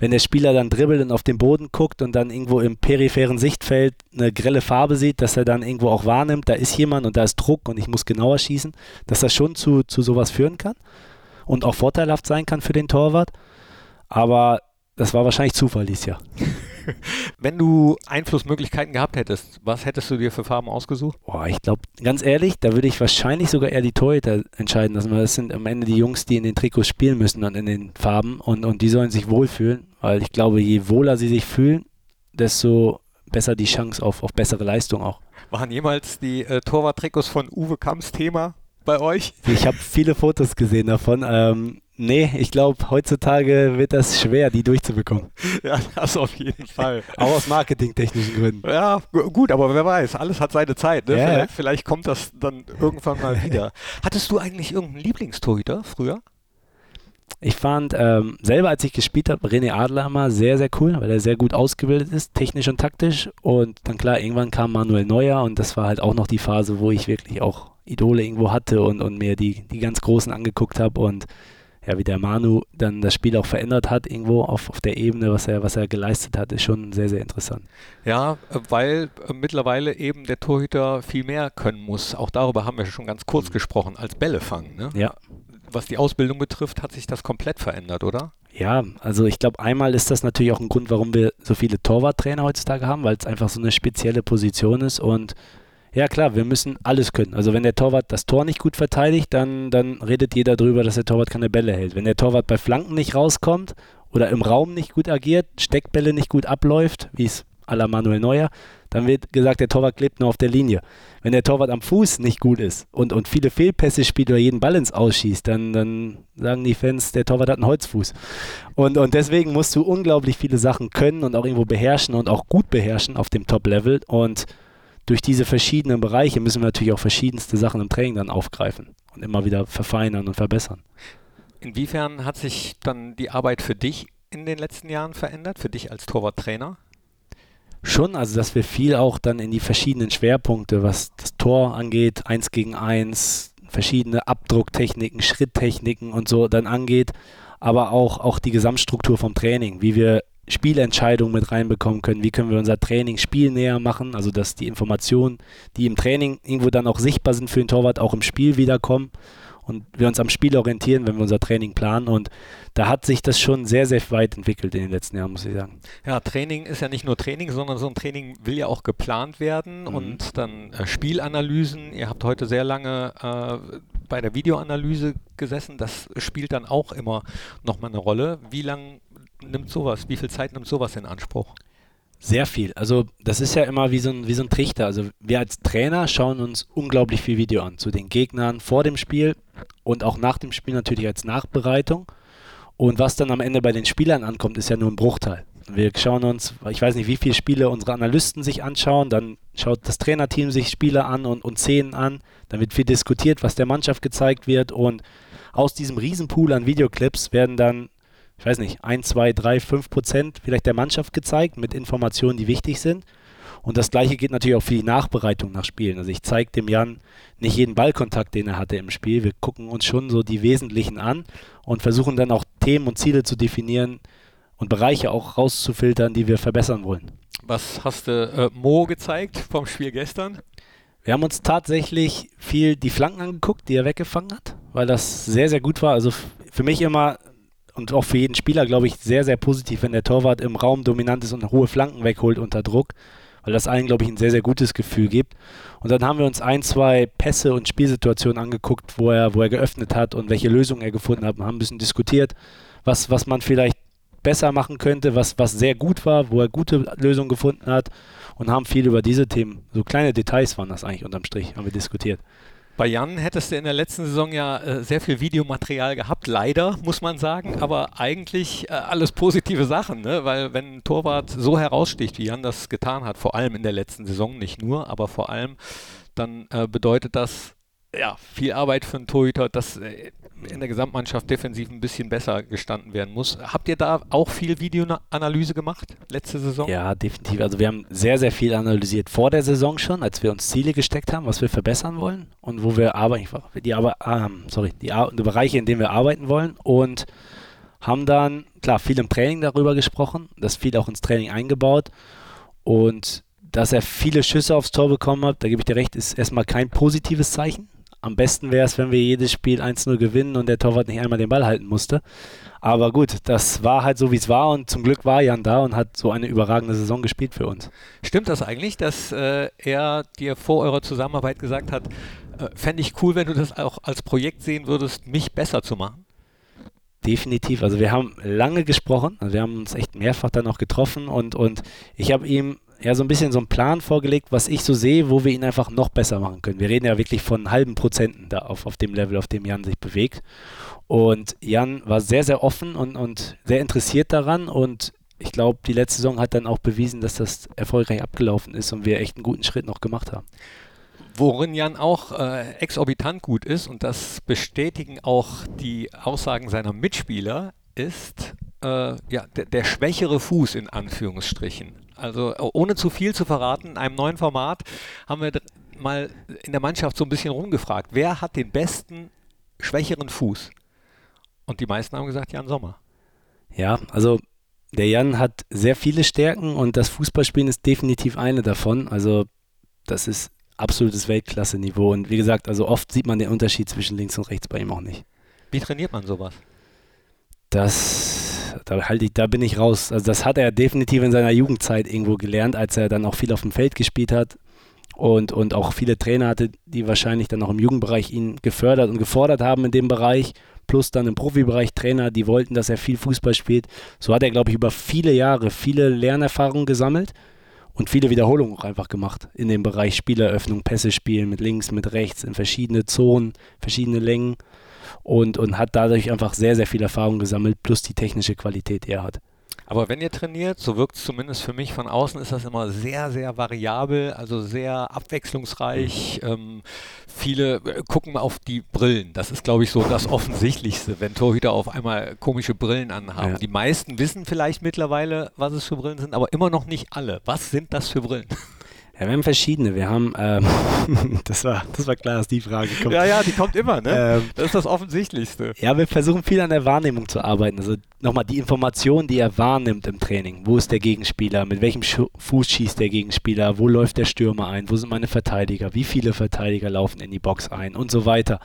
wenn der Spieler dann dribbelt und auf den Boden guckt und dann irgendwo im peripheren Sichtfeld eine grelle Farbe sieht, dass er dann irgendwo auch wahrnimmt, da ist jemand und da ist Druck und ich muss genauer schießen, dass das schon zu, zu sowas führen kann und auch vorteilhaft sein kann für den Torwart. Aber das war wahrscheinlich Zufall dieses Jahr. (laughs) (laughs) Wenn du Einflussmöglichkeiten gehabt hättest, was hättest du dir für Farben ausgesucht? Boah, ich glaube, ganz ehrlich, da würde ich wahrscheinlich sogar eher die Torhüter entscheiden lassen, weil das sind am Ende die Jungs, die in den Trikots spielen müssen und in den Farben und, und die sollen sich wohlfühlen, weil ich glaube, je wohler sie sich fühlen, desto besser die Chance auf, auf bessere Leistung auch. Waren jemals die äh, Torwart-Trikots von Uwe Kamps Thema bei euch? Ich habe viele Fotos gesehen davon. Ähm, Nee, ich glaube, heutzutage wird das schwer, die durchzubekommen. (laughs) Ja, das auf jeden Fall. (laughs) Auch aus marketingtechnischen Gründen. Ja, gut, aber wer weiß, alles hat seine Zeit. Ne? Ja, vielleicht, vielleicht, kommt das dann irgendwann mal (laughs) wieder. Hattest du eigentlich irgendeinen Lieblingstorhüter früher? Ich fand ähm, selber, als ich gespielt habe, René Adler immer sehr, sehr cool, weil er sehr gut ausgebildet ist, technisch und taktisch. Und dann klar, irgendwann kam Manuel Neuer und das war halt auch noch die Phase, wo ich wirklich auch Idole irgendwo hatte und, und mir die, die ganz Großen angeguckt habe und ja, wie der Manu dann das Spiel auch verändert hat, irgendwo auf, auf der Ebene, was er, was er geleistet hat, ist schon sehr, sehr interessant. Ja, weil äh, mittlerweile eben der Torhüter viel mehr können muss. Auch darüber haben wir schon ganz kurz mhm. gesprochen, als Bälle fangen. Ne? Ja. Was die Ausbildung betrifft, hat sich das komplett verändert, oder? Ja, also ich glaube, einmal ist das natürlich auch ein Grund, warum wir so viele Torwarttrainer heutzutage haben, weil es einfach so eine spezielle Position ist und ja klar, wir müssen alles können. Also wenn der Torwart das Tor nicht gut verteidigt, dann, dann redet jeder darüber, dass der Torwart keine Bälle hält. Wenn der Torwart bei Flanken nicht rauskommt oder im Raum nicht gut agiert, Steckbälle nicht gut abläuft, wie es à la Manuel Neuer, dann wird gesagt, der Torwart klebt nur auf der Linie. Wenn der Torwart am Fuß nicht gut ist und, und viele Fehlpässe spielt oder jeden Ball ins Ausschießt, dann, dann sagen die Fans, der Torwart hat einen Holzfuß. Und, und deswegen musst du unglaublich viele Sachen können und auch irgendwo beherrschen und auch gut beherrschen auf dem Top-Level. Und durch diese verschiedenen Bereiche müssen wir natürlich auch verschiedenste Sachen im Training dann aufgreifen und immer wieder verfeinern und verbessern. Inwiefern hat sich dann die Arbeit für dich in den letzten Jahren verändert, für dich als Torwarttrainer? Schon, also dass wir viel auch dann in die verschiedenen Schwerpunkte, was das Tor angeht, eins gegen eins, verschiedene Abdrucktechniken, Schritttechniken und so dann angeht, aber auch, auch die Gesamtstruktur vom Training, wie wir Spielentscheidungen mit reinbekommen können, wie können wir unser Training spielnäher machen, also dass die Informationen, die im Training irgendwo dann auch sichtbar sind für den Torwart, auch im Spiel wiederkommen und wir uns am Spiel orientieren, wenn wir unser Training planen. Und da hat sich das schon sehr, sehr weit entwickelt in den letzten Jahren, muss ich sagen. Ja, Training ist ja nicht nur Training, sondern so ein Training will ja auch geplant werden mhm. und dann äh, Spielanalysen. Ihr habt heute sehr lange äh, bei der Videoanalyse gesessen. Das spielt dann auch immer nochmal eine Rolle. Wie lange nimmt sowas, wie viel Zeit nimmt sowas in Anspruch? Sehr viel. Also das ist ja immer wie so, ein, wie so ein Trichter. Also wir als Trainer schauen uns unglaublich viel Video an zu den Gegnern vor dem Spiel und auch nach dem Spiel natürlich als Nachbereitung. Und was dann am Ende bei den Spielern ankommt, ist ja nur ein Bruchteil. Wir schauen uns, ich weiß nicht, wie viele Spiele unsere Analysten sich anschauen, dann schaut das Trainerteam sich Spiele an und, und Szenen an, dann wird viel diskutiert, was der Mannschaft gezeigt wird und aus diesem Riesenpool an Videoclips werden dann ich weiß nicht, 1, 2, 3, 5 Prozent vielleicht der Mannschaft gezeigt mit Informationen, die wichtig sind. Und das gleiche geht natürlich auch für die Nachbereitung nach Spielen. Also ich zeige dem Jan nicht jeden Ballkontakt, den er hatte im Spiel. Wir gucken uns schon so die Wesentlichen an und versuchen dann auch Themen und Ziele zu definieren und Bereiche auch rauszufiltern, die wir verbessern wollen. Was hast du äh, Mo gezeigt vom Spiel gestern? Wir haben uns tatsächlich viel die Flanken angeguckt, die er weggefangen hat, weil das sehr, sehr gut war. Also für mich immer und auch für jeden Spieler, glaube ich, sehr, sehr positiv, wenn der Torwart im Raum dominant ist und hohe Flanken wegholt unter Druck, weil das allen, glaube ich, ein sehr, sehr gutes Gefühl gibt. Und dann haben wir uns ein, zwei Pässe und Spielsituationen angeguckt, wo er, wo er geöffnet hat und welche Lösungen er gefunden hat. Wir haben ein bisschen diskutiert, was, was man vielleicht besser machen könnte, was, was sehr gut war, wo er gute Lösungen gefunden hat und haben viel über diese Themen, so kleine Details waren das eigentlich unterm Strich, haben wir diskutiert. Bei Jan hättest du in der letzten Saison ja äh, sehr viel Videomaterial gehabt, leider, muss man sagen, aber eigentlich äh, alles positive Sachen, ne? weil wenn ein Torwart so heraussticht, wie Jan das getan hat, vor allem in der letzten Saison, nicht nur, aber vor allem, dann äh, bedeutet das ja, viel Arbeit für einen Torhüter, dass äh, in der Gesamtmannschaft defensiv ein bisschen besser gestanden werden muss. Habt ihr da auch viel Videoanalyse gemacht letzte Saison? Ja, definitiv. Also wir haben sehr, sehr viel analysiert vor der Saison schon, als wir uns Ziele gesteckt haben, was wir verbessern wollen und wo wir arbeiten, die, Arbe ähm, sorry, die, die Bereiche, in denen wir arbeiten wollen und haben dann, klar, viel im Training darüber gesprochen, das viel auch ins Training eingebaut und dass er viele Schüsse aufs Tor bekommen hat, da gebe ich dir recht, ist erstmal kein positives Zeichen am besten wäre es, wenn wir jedes Spiel 1-0 gewinnen und der Torwart nicht einmal den Ball halten musste. Aber gut, das war halt so, wie es war und zum Glück war Jan da und hat so eine überragende Saison gespielt für uns. Stimmt das eigentlich, dass äh, er dir vor eurer Zusammenarbeit gesagt hat, äh, fände ich cool, wenn du das auch als Projekt sehen würdest, mich besser zu machen? Definitiv. Also wir haben lange gesprochen, also wir haben uns echt mehrfach dann auch getroffen und, und ich habe ihm ja so ein bisschen so einen Plan vorgelegt, was ich so sehe, wo wir ihn einfach noch besser machen können. Wir reden ja wirklich von halben Prozenten da auf, auf dem Level, auf dem Jan sich bewegt. Und Jan war sehr, sehr offen und, und sehr interessiert daran und ich glaube, die letzte Saison hat dann auch bewiesen, dass das erfolgreich abgelaufen ist und wir echt einen guten Schritt noch gemacht haben. Worin Jan auch äh, exorbitant gut ist, und das bestätigen auch die Aussagen seiner Mitspieler, ist äh, ja, der, der schwächere Fuß in Anführungsstrichen. Also ohne zu viel zu verraten, in einem neuen Format haben wir mal in der Mannschaft so ein bisschen rumgefragt, wer hat den besten schwächeren Fuß? Und die meisten haben gesagt, Jan Sommer. Ja, also der Jan hat sehr viele Stärken und das Fußballspielen ist definitiv eine davon. Also das ist absolutes Weltklasse-Niveau. Und wie gesagt, also oft sieht man den Unterschied zwischen links und rechts bei ihm auch nicht. Wie trainiert man sowas? Das da, halt ich, da bin ich raus. Also das hat er definitiv in seiner Jugendzeit irgendwo gelernt, als er dann auch viel auf dem Feld gespielt hat und, und auch viele Trainer hatte, die wahrscheinlich dann auch im Jugendbereich ihn gefördert und gefordert haben in dem Bereich, plus dann im Profibereich Trainer, die wollten, dass er viel Fußball spielt. So hat er, glaube ich, über viele Jahre viele Lernerfahrungen gesammelt und viele Wiederholungen auch einfach gemacht in dem Bereich Spieleröffnung, Pässe spielen mit links, mit rechts, in verschiedene Zonen, verschiedene Längen und, und hat dadurch einfach sehr, sehr viel Erfahrung gesammelt, plus die technische Qualität, die er hat. Aber wenn ihr trainiert, so wirkt es zumindest für mich von außen, ist das immer sehr, sehr variabel, also sehr abwechslungsreich. Ähm, viele äh, gucken auf die Brillen. Das ist, glaube ich, so das Offensichtlichste, wenn Torhüter auf einmal komische Brillen anhaben. Ja. Die meisten wissen vielleicht mittlerweile, was es für Brillen sind, aber immer noch nicht alle. Was sind das für Brillen? Ja, wir haben verschiedene. Wir haben, ähm, (laughs) das, war, das war klar, dass die Frage kommt. Ja, ja, die kommt immer, ne? Ähm, das ist das Offensichtlichste. Ja, wir versuchen viel an der Wahrnehmung zu arbeiten. Also nochmal die Informationen, die er wahrnimmt im Training. Wo ist der Gegenspieler? Mit welchem Sch Fuß schießt der Gegenspieler? Wo läuft der Stürmer ein? Wo sind meine Verteidiger? Wie viele Verteidiger laufen in die Box ein? Und so weiter.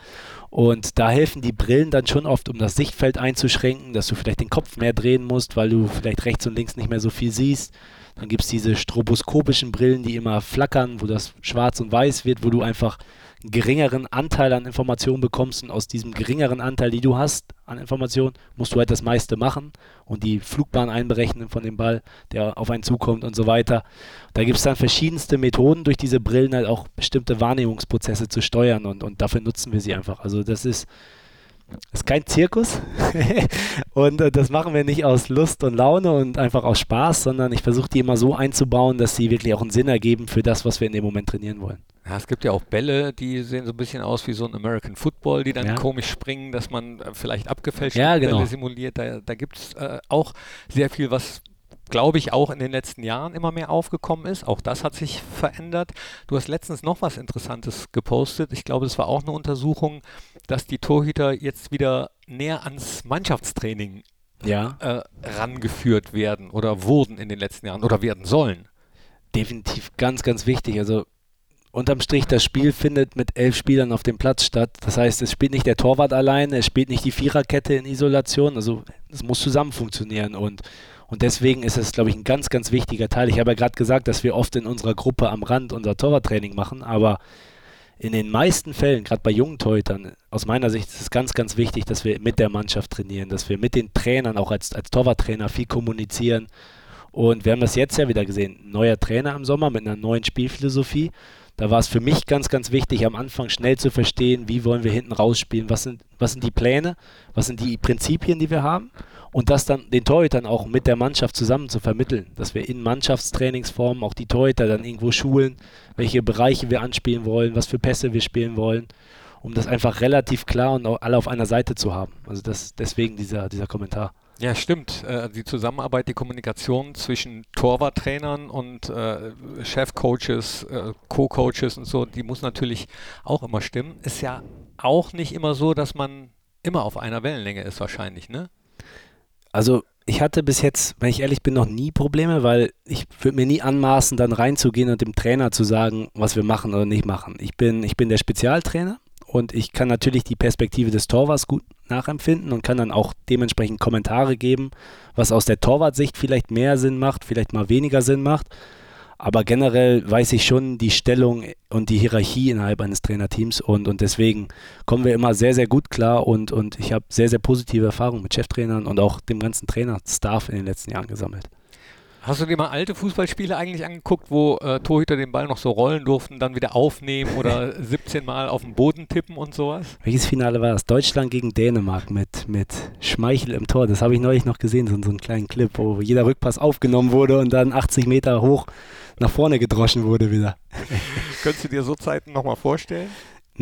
Und da helfen die Brillen dann schon oft, um das Sichtfeld einzuschränken, dass du vielleicht den Kopf mehr drehen musst, weil du vielleicht rechts und links nicht mehr so viel siehst. Dann gibt es diese stroboskopischen Brillen, die immer flackern, wo das schwarz und weiß wird, wo du einfach einen geringeren Anteil an Informationen bekommst und aus diesem geringeren Anteil, die du hast an Informationen, musst du halt das meiste machen und die Flugbahn einberechnen von dem Ball, der auf einen zukommt und so weiter. Da gibt es dann verschiedenste Methoden, durch diese Brillen halt auch bestimmte Wahrnehmungsprozesse zu steuern und, und dafür nutzen wir sie einfach. Also das ist ist kein Zirkus (laughs) und äh, das machen wir nicht aus Lust und Laune und einfach aus Spaß, sondern ich versuche die immer so einzubauen, dass sie wirklich auch einen Sinn ergeben für das, was wir in dem Moment trainieren wollen. Ja, es gibt ja auch Bälle, die sehen so ein bisschen aus wie so ein American Football, die dann ja. komisch springen, dass man äh, vielleicht abgefälschte ja, genau. Bälle simuliert. Da, da gibt es äh, auch sehr viel, was glaube ich, auch in den letzten Jahren immer mehr aufgekommen ist. Auch das hat sich verändert. Du hast letztens noch was Interessantes gepostet. Ich glaube, es war auch eine Untersuchung, dass die Torhüter jetzt wieder näher ans Mannschaftstraining ja. äh, rangeführt werden oder wurden in den letzten Jahren oder werden sollen. Definitiv ganz, ganz wichtig. Also unterm Strich, das Spiel findet mit elf Spielern auf dem Platz statt. Das heißt, es spielt nicht der Torwart alleine, es spielt nicht die Viererkette in Isolation. Also es muss zusammen funktionieren und und deswegen ist es, glaube ich, ein ganz, ganz wichtiger Teil. Ich habe ja gerade gesagt, dass wir oft in unserer Gruppe am Rand unser Torwarttraining machen, aber in den meisten Fällen, gerade bei jungen Torhütern, aus meiner Sicht ist es ganz, ganz wichtig, dass wir mit der Mannschaft trainieren, dass wir mit den Trainern, auch als, als Torwarttrainer, viel kommunizieren. Und wir haben das jetzt ja wieder gesehen. Neuer Trainer im Sommer mit einer neuen Spielphilosophie. Da war es für mich ganz, ganz wichtig, am Anfang schnell zu verstehen, wie wollen wir hinten rausspielen, was sind, was sind die Pläne, was sind die Prinzipien, die wir haben und das dann den Torhütern auch mit der Mannschaft zusammen zu vermitteln, dass wir in Mannschaftstrainingsformen auch die Torhüter dann irgendwo schulen, welche Bereiche wir anspielen wollen, was für Pässe wir spielen wollen, um das einfach relativ klar und alle auf einer Seite zu haben. Also das, deswegen dieser, dieser Kommentar. Ja, stimmt. Äh, die Zusammenarbeit, die Kommunikation zwischen Torwarttrainern und äh, Chefcoaches, äh, Co-Coaches und so, die muss natürlich auch immer stimmen. Ist ja auch nicht immer so, dass man immer auf einer Wellenlänge ist wahrscheinlich, ne? Also ich hatte bis jetzt, wenn ich ehrlich bin, noch nie Probleme, weil ich würde mir nie anmaßen, dann reinzugehen und dem Trainer zu sagen, was wir machen oder nicht machen. Ich bin, ich bin der Spezialtrainer und ich kann natürlich die Perspektive des Torwarts gut nachempfinden und kann dann auch dementsprechend Kommentare geben, was aus der Torwartsicht vielleicht mehr Sinn macht, vielleicht mal weniger Sinn macht. Aber generell weiß ich schon die Stellung und die Hierarchie innerhalb eines Trainerteams und, und deswegen kommen wir immer sehr, sehr gut klar und, und ich habe sehr, sehr positive Erfahrungen mit Cheftrainern und auch dem ganzen Trainerstaff in den letzten Jahren gesammelt. Hast du dir mal alte Fußballspiele eigentlich angeguckt, wo äh, Torhüter den Ball noch so rollen durften, dann wieder aufnehmen oder (laughs) 17 Mal auf den Boden tippen und sowas? Welches Finale war das? Deutschland gegen Dänemark mit, mit Schmeichel im Tor. Das habe ich neulich noch gesehen, so, so einen kleinen Clip, wo jeder Rückpass aufgenommen wurde und dann 80 Meter hoch nach vorne gedroschen wurde wieder. (laughs) Könntest du dir so Zeiten nochmal vorstellen?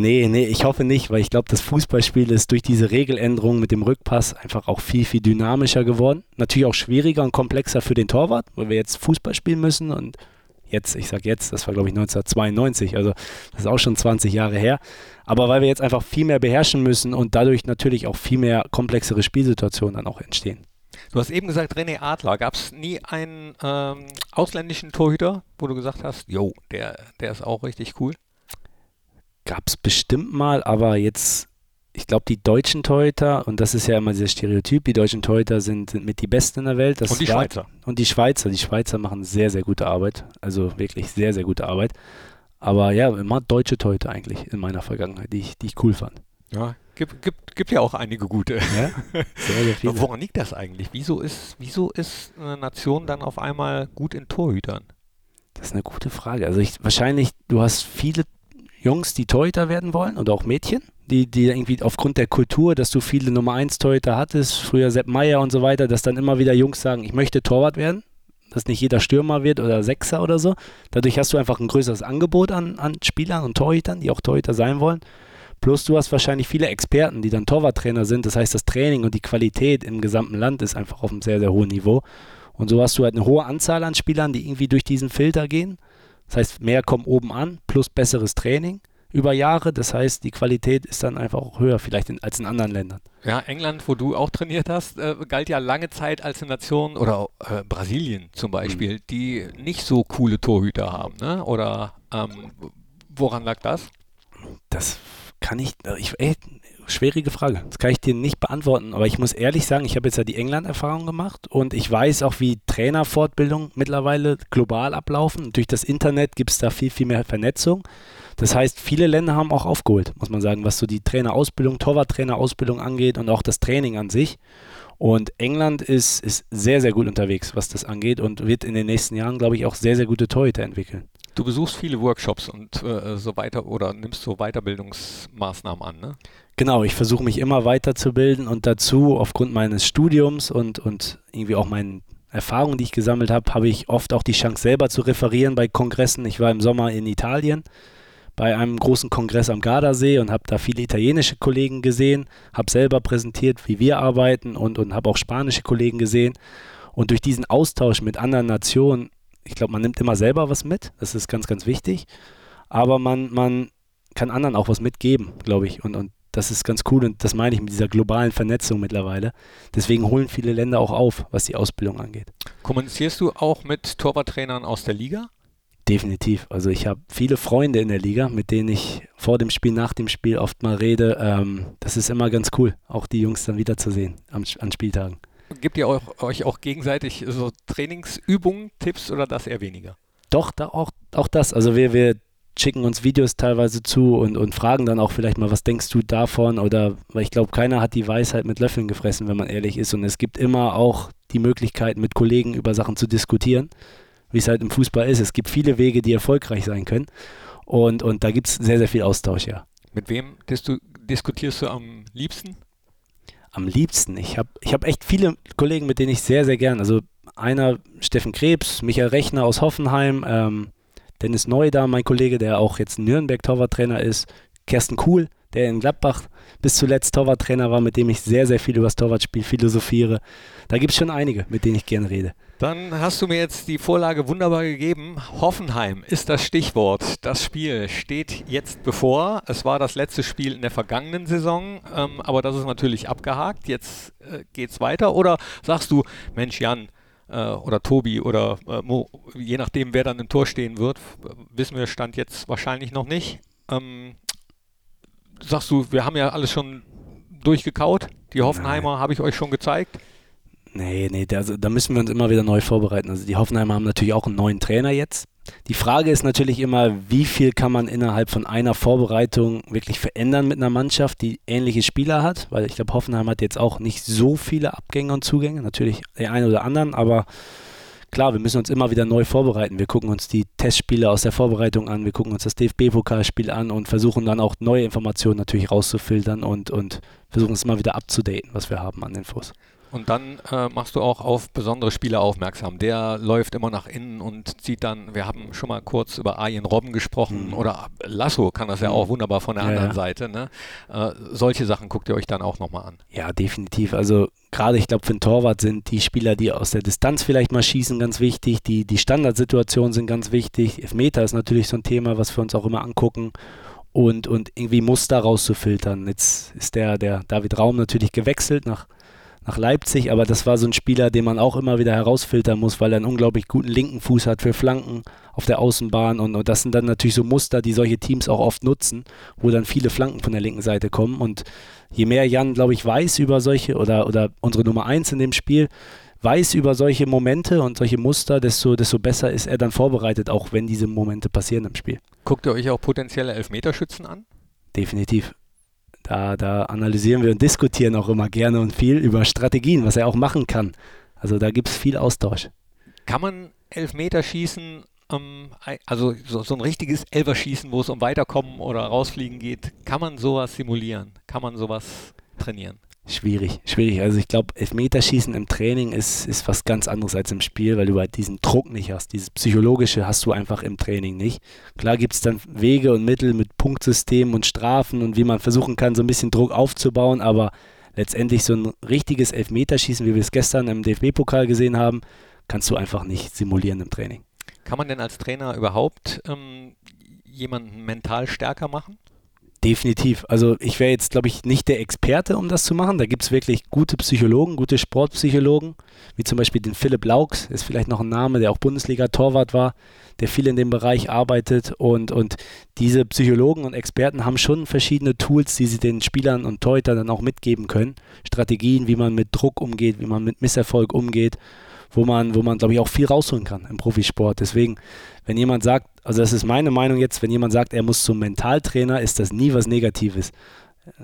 Nee, nee, ich hoffe nicht, weil ich glaube, das Fußballspiel ist durch diese Regeländerung mit dem Rückpass einfach auch viel, viel dynamischer geworden. Natürlich auch schwieriger und komplexer für den Torwart, weil wir jetzt Fußball spielen müssen und jetzt, ich sag jetzt, das war glaube ich 1992, also das ist auch schon 20 Jahre her. Aber weil wir jetzt einfach viel mehr beherrschen müssen und dadurch natürlich auch viel mehr komplexere Spielsituationen dann auch entstehen. Du hast eben gesagt, René Adler. Gab es nie einen ähm, ausländischen Torhüter, wo du gesagt hast, jo, der, der ist auch richtig cool? gab es bestimmt mal, aber jetzt, ich glaube, die deutschen Torhüter, und das ist ja immer dieser Stereotyp, die deutschen Torhüter sind, sind mit die Besten in der Welt. Das und die war- Schweizer. Und die Schweizer. Die Schweizer machen sehr, sehr gute Arbeit. Also wirklich sehr, sehr gute Arbeit. Aber ja, immer deutsche Torhüter eigentlich in meiner Vergangenheit, die ich, die ich cool fand. Ja, gibt, gibt, gibt ja auch einige gute. Ja, sehr, sehr (laughs) viele. Woran liegt das eigentlich? Wieso ist, wieso ist eine Nation dann auf einmal gut in Torhütern? Das ist eine gute Frage. Also ich, wahrscheinlich, du hast viele Jungs, die Torhüter werden wollen und auch Mädchen, die, die irgendwie aufgrund der Kultur, dass du viele Nummer 1 Torhüter hattest, früher Sepp Meier und so weiter, dass dann immer wieder Jungs sagen, ich möchte Torwart werden, dass nicht jeder Stürmer wird oder Sechser oder so. Dadurch hast du einfach ein größeres Angebot an, an Spielern und Torhütern, die auch Torhüter sein wollen. Plus du hast wahrscheinlich viele Experten, die dann Torwarttrainer sind. Das heißt, das Training und die Qualität im gesamten Land ist einfach auf einem sehr, sehr hohen Niveau. Und so hast du halt eine hohe Anzahl an Spielern, die irgendwie durch diesen Filter gehen. Das heißt, mehr kommen oben an, plus besseres Training über Jahre. Das heißt, die Qualität ist dann einfach auch höher, vielleicht in, als in anderen Ländern. Ja, England, wo du auch trainiert hast, äh, galt ja lange Zeit als eine Nation, oder äh, Brasilien zum Beispiel, die nicht so coole Torhüter haben, ne? Oder ähm, woran lag das? Das kann ich, äh, ich ey, schwierige Frage. Das kann ich dir nicht beantworten. Aber ich muss ehrlich sagen, ich habe jetzt ja die England-Erfahrung gemacht und ich weiß auch, wie Trainerfortbildung mittlerweile global ablaufen. Durch das Internet gibt es da viel, viel mehr Vernetzung. Das heißt, viele Länder haben auch aufgeholt, muss man sagen, was so die Trainerausbildung, Torwarttrainerausbildung angeht und auch das Training an sich. Und England ist, ist sehr, sehr gut unterwegs, was das angeht und wird in den nächsten Jahren, glaube ich, auch sehr, sehr gute Torhüter entwickeln. Du besuchst viele Workshops und äh, so weiter oder nimmst so Weiterbildungsmaßnahmen an, ne? Genau, ich versuche mich immer weiterzubilden und dazu, aufgrund meines Studiums und, und irgendwie auch meinen Erfahrungen, die ich gesammelt habe, habe ich oft auch die Chance, selber zu referieren bei Kongressen. Ich war im Sommer in Italien bei einem großen Kongress am Gardasee und habe da viele italienische Kollegen gesehen, habe selber präsentiert, wie wir arbeiten und, und habe auch spanische Kollegen gesehen. Und durch diesen Austausch mit anderen Nationen, ich glaube, man nimmt immer selber was mit, das ist ganz, ganz wichtig, aber man, man kann anderen auch was mitgeben, glaube ich. Und, und das ist ganz cool und das meine ich mit dieser globalen Vernetzung mittlerweile. Deswegen holen viele Länder auch auf, was die Ausbildung angeht. Kommunizierst du auch mit Torwarttrainern aus der Liga? Definitiv. Also ich habe viele Freunde in der Liga, mit denen ich vor dem Spiel, nach dem Spiel oft mal rede. Ähm, das ist immer ganz cool, auch die Jungs dann wiederzusehen am, an Spieltagen. Gebt ihr euch, euch auch gegenseitig so Trainingsübungen, Tipps oder das eher weniger? Doch, da auch, auch das. Also wir, wir schicken uns Videos teilweise zu und, und fragen dann auch vielleicht mal, was denkst du davon? Oder weil ich glaube, keiner hat die Weisheit mit Löffeln gefressen, wenn man ehrlich ist. Und es gibt immer auch die Möglichkeit, mit Kollegen über Sachen zu diskutieren, wie es halt im Fußball ist. Es gibt viele Wege, die erfolgreich sein können. Und, und da gibt es sehr, sehr viel Austausch, ja. Mit wem dis- diskutierst du am liebsten? Am liebsten. Ich habe ich hab echt viele Kollegen, mit denen ich sehr, sehr gern. Also einer, Steffen Krebs, Michael Rechner aus Hoffenheim, ähm, Dennis Neu da, mein Kollege, der auch jetzt Nürnberg Torwarttrainer ist, Kersten Kuhl, der in Gladbach bis zuletzt Torwarttrainer war, mit dem ich sehr, sehr viel über das Torwartspiel philosophiere. Da gibt es schon einige, mit denen ich gerne rede. Dann hast du mir jetzt die Vorlage wunderbar gegeben. Hoffenheim ist das Stichwort. Das Spiel steht jetzt bevor. Es war das letzte Spiel in der vergangenen Saison, ähm, aber das ist natürlich abgehakt. Jetzt äh, geht's weiter. Oder sagst du, Mensch, Jan äh, oder Tobi oder äh, Mo, je nachdem, wer dann im Tor stehen wird, wissen wir Stand jetzt wahrscheinlich noch nicht. Ähm, sagst du, wir haben ja alles schon durchgekaut. Die Hoffenheimer habe ich euch schon gezeigt. Nee, nee, da, also, da müssen wir uns immer wieder neu vorbereiten. Also die Hoffenheimer haben natürlich auch einen neuen Trainer jetzt. Die Frage ist natürlich immer, wie viel kann man innerhalb von einer Vorbereitung wirklich verändern mit einer Mannschaft, die ähnliche Spieler hat, weil ich glaube, Hoffenheim hat jetzt auch nicht so viele Abgänge und Zugänge, natürlich der eine oder anderen, aber klar, wir müssen uns immer wieder neu vorbereiten. Wir gucken uns die Testspiele aus der Vorbereitung an, wir gucken uns das DFB-Pokalspiel an und versuchen dann auch neue Informationen natürlich rauszufiltern und, und versuchen es immer wieder abzudaten, was wir haben an Infos. Und dann äh, machst du auch auf besondere Spieler aufmerksam. Der läuft immer nach innen und zieht dann, wir haben schon mal kurz über Arjen Robben gesprochen Mhm. oder Lasso kann das ja auch wunderbar von der Ja, anderen ja. Seite. Ne? Äh, solche Sachen guckt ihr euch dann auch nochmal an. Ja, definitiv. Also gerade ich glaube für einen Torwart sind die Spieler, die aus der Distanz vielleicht mal schießen, ganz wichtig. Die, die Standardsituationen sind ganz wichtig. Elfmeter ist natürlich so ein Thema, was wir uns auch immer angucken. Und, und irgendwie Muster rauszufiltern. Jetzt ist der, der David Raum natürlich gewechselt nach, nach Leipzig, aber das war so ein Spieler, den man auch immer wieder herausfiltern muss, weil er einen unglaublich guten linken Fuß hat für Flanken auf der Außenbahn und, und das sind dann natürlich so Muster, die solche Teams auch oft nutzen, wo dann viele Flanken von der linken Seite kommen und je mehr Jan, glaube ich, weiß über solche oder, oder unsere Nummer eins in dem Spiel, weiß über solche Momente und solche Muster, desto, desto besser ist er dann vorbereitet, auch wenn diese Momente passieren im Spiel. Guckt ihr euch auch potenzielle Elfmeterschützen an? Definitiv. Da, da analysieren wir und diskutieren auch immer gerne und viel über Strategien, was er auch machen kann. Also da gibt es viel Austausch. Kann man Elfmeterschießen, ähm, also so, so, ein richtiges Elverschießen, wo es um Weiterkommen oder Rausfliegen geht, kann man sowas simulieren? Kann man sowas trainieren? Schwierig, schwierig. Also ich glaube, Elfmeterschießen im Training ist, ist was ganz anderes als im Spiel, weil du halt diesen Druck nicht hast. Dieses Psychologische hast du einfach im Training nicht. Klar gibt es dann Wege und Mittel mit Punktsystemen und Strafen und wie man versuchen kann, so ein bisschen Druck aufzubauen, aber letztendlich so ein richtiges Elfmeterschießen, wie wir es gestern im DFB-Pokal gesehen haben, kannst du einfach nicht simulieren im Training. Kann man denn als Trainer überhaupt ähm, jemanden mental stärker machen? Definitiv. Also ich wäre jetzt, glaube ich, nicht der Experte, um das zu machen. Da gibt es wirklich gute Psychologen, gute Sportpsychologen, wie zum Beispiel den Philipp Laux, ist vielleicht noch ein Name, der auch Bundesliga-Torwart war, der viel in dem Bereich arbeitet. Und, und diese Psychologen und Experten haben schon verschiedene Tools, die sie den Spielern und Torhütern dann auch mitgeben können. Strategien, wie man mit Druck umgeht, wie man mit Misserfolg umgeht wo man, wo man, glaube ich, auch viel rausholen kann im Profisport. Deswegen, wenn jemand sagt, also das ist meine Meinung jetzt, wenn jemand sagt, er muss zum Mentaltrainer, ist das nie was Negatives.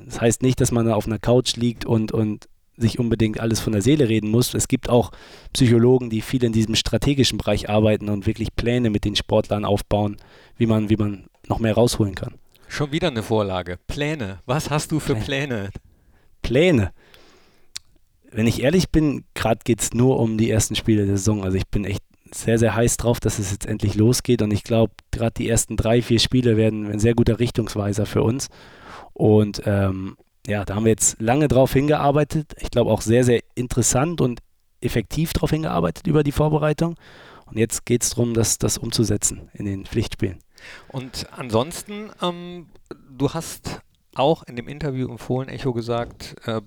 Das heißt nicht, dass man da auf einer Couch liegt und, und sich unbedingt alles von der Seele reden muss. Es gibt auch Psychologen, die viel in diesem strategischen Bereich arbeiten und wirklich Pläne mit den Sportlern aufbauen, wie man, wie man noch mehr rausholen kann. Schon wieder eine Vorlage. Pläne. Was hast du für Pläne? Pläne wenn ich ehrlich bin, gerade geht es nur um die ersten Spiele der Saison. Also ich bin echt sehr, sehr heiß drauf, dass es jetzt endlich losgeht. Und ich glaube, gerade die ersten drei, vier Spiele werden ein sehr guter Richtungsweiser für uns. Und ähm, ja, da haben wir jetzt lange drauf hingearbeitet. Ich glaube auch sehr, sehr interessant und effektiv drauf hingearbeitet über die Vorbereitung. Und jetzt geht es darum, das, das umzusetzen in den Pflichtspielen. Und ansonsten, ähm, du hast auch in dem Interview im Fohlen-Echo gesagt, äh,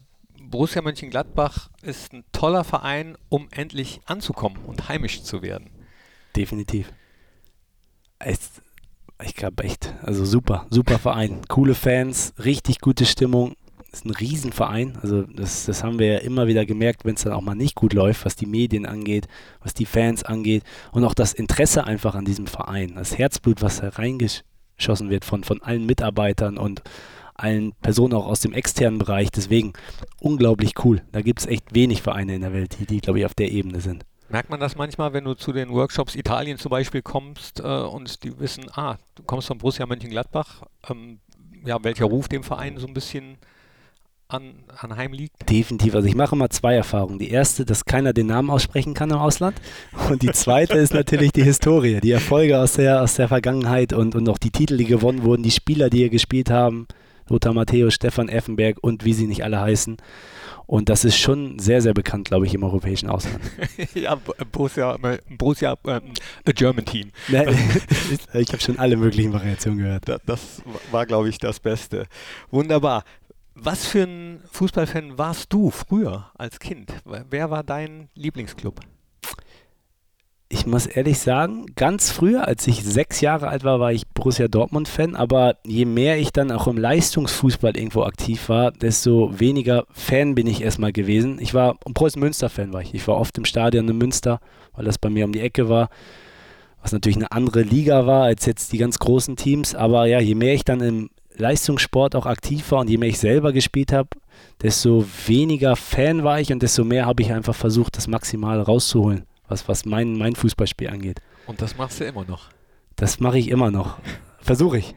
Borussia Mönchengladbach ist ein toller Verein, um endlich anzukommen und heimisch zu werden. Definitiv. Es, ich glaube echt, also super, super Verein. Coole Fans, richtig gute Stimmung. Ist ein Riesenverein. Also das, das haben wir ja immer wieder gemerkt, wenn es dann auch mal nicht gut läuft, was die Medien angeht, was die Fans angeht und auch das Interesse einfach an diesem Verein. Das Herzblut, was hereingeschossen wird von, von allen Mitarbeitern und allen Personen auch aus dem externen Bereich. Deswegen unglaublich cool. Da gibt es echt wenig Vereine in der Welt, die, die glaube ich, auf der Ebene sind. Merkt man das manchmal, wenn du zu den Workshops Italien zum Beispiel kommst äh, und die wissen, ah, du kommst von Borussia Mönchengladbach, ähm, ja, welcher Ruf dem Verein so ein bisschen an, anheim liegt? Definitiv. Also ich mache immer zwei Erfahrungen. Die erste, dass keiner den Namen aussprechen kann im Ausland. Und die zweite ist natürlich die Historie, die Erfolge aus der, aus der Vergangenheit und, und auch die Titel, die gewonnen wurden, die Spieler, die hier gespielt haben. Lothar Matthäus, Stefan Effenberg und wie sie nicht alle heißen. Und das ist schon sehr, sehr bekannt, glaube ich, im europäischen Ausland. (laughs) ja, Borussia, Borussia äh, a German Team. (laughs) ich habe schon alle möglichen Variationen gehört. Das, das war, glaube ich, das Beste. Wunderbar. Was für ein Fußballfan warst du früher als Kind? Wer war dein Lieblingsclub? Ich muss ehrlich sagen, ganz früher, als ich sechs Jahre alt war, war ich Borussia Dortmund-Fan, aber je mehr ich dann auch im Leistungsfußball irgendwo aktiv war, desto weniger Fan bin ich erstmal gewesen. Ich war Preußen-Münster-Fan war ich. Ich war oft im Stadion in Münster, weil das bei mir um die Ecke war, was natürlich eine andere Liga war als jetzt die ganz großen Teams. Aber ja, je mehr ich dann im Leistungssport auch aktiv war und je mehr ich selber gespielt habe, desto weniger Fan war ich und desto mehr habe ich einfach versucht, das maximal rauszuholen was, was mein, mein Fußballspiel angeht. Und das machst du immer noch? Das mache ich immer noch. Versuche ich.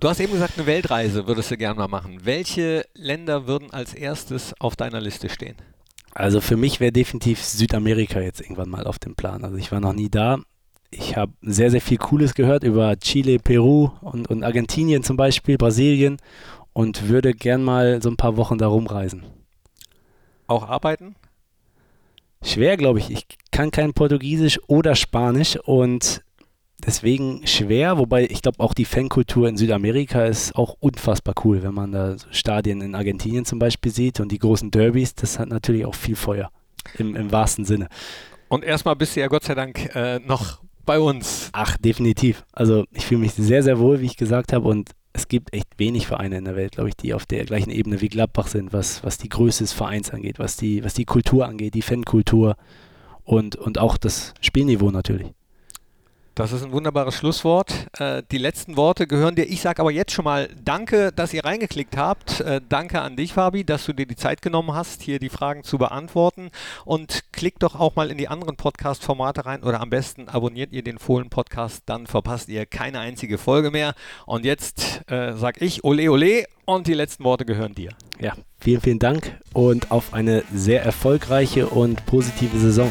Du hast eben gesagt, eine Weltreise würdest du gerne mal machen. Welche Länder würden als erstes auf deiner Liste stehen? Also für mich wäre definitiv Südamerika jetzt irgendwann mal auf dem Plan. Also ich war noch nie da. Ich habe sehr, sehr viel Cooles gehört über Chile, Peru und, und Argentinien zum Beispiel, Brasilien und würde gern mal so ein paar Wochen da rumreisen. Auch arbeiten? Schwer, glaube ich. Ich kann kein Portugiesisch oder Spanisch und deswegen schwer, wobei ich glaube auch die Fankultur in Südamerika ist auch unfassbar cool, wenn man da Stadien in Argentinien zum Beispiel sieht und die großen Derbys, das hat natürlich auch viel Feuer im, im wahrsten Sinne. Und erstmal bist du ja Gott sei Dank äh, noch bei uns. Ach, definitiv. Also ich fühle mich sehr, sehr wohl, wie ich gesagt habe und es gibt echt wenig Vereine in der Welt, glaube ich, die auf der gleichen Ebene wie Gladbach sind, was, was die Größe des Vereins angeht, was die, was die Kultur angeht, die Fankultur und, und auch das Spielniveau natürlich. Das ist ein wunderbares Schlusswort. Äh, die letzten Worte gehören dir. Ich sage aber jetzt schon mal Danke, dass ihr reingeklickt habt. Äh, danke an dich, Fabi, dass du dir die Zeit genommen hast, hier die Fragen zu beantworten. Und klickt doch auch mal in die anderen Podcast-Formate rein oder am besten abonniert ihr den Fohlen-Podcast, dann verpasst ihr keine einzige Folge mehr. Und jetzt äh, sage ich Ole Ole und die letzten Worte gehören dir. Ja, vielen, vielen Dank und auf eine sehr erfolgreiche und positive Saison.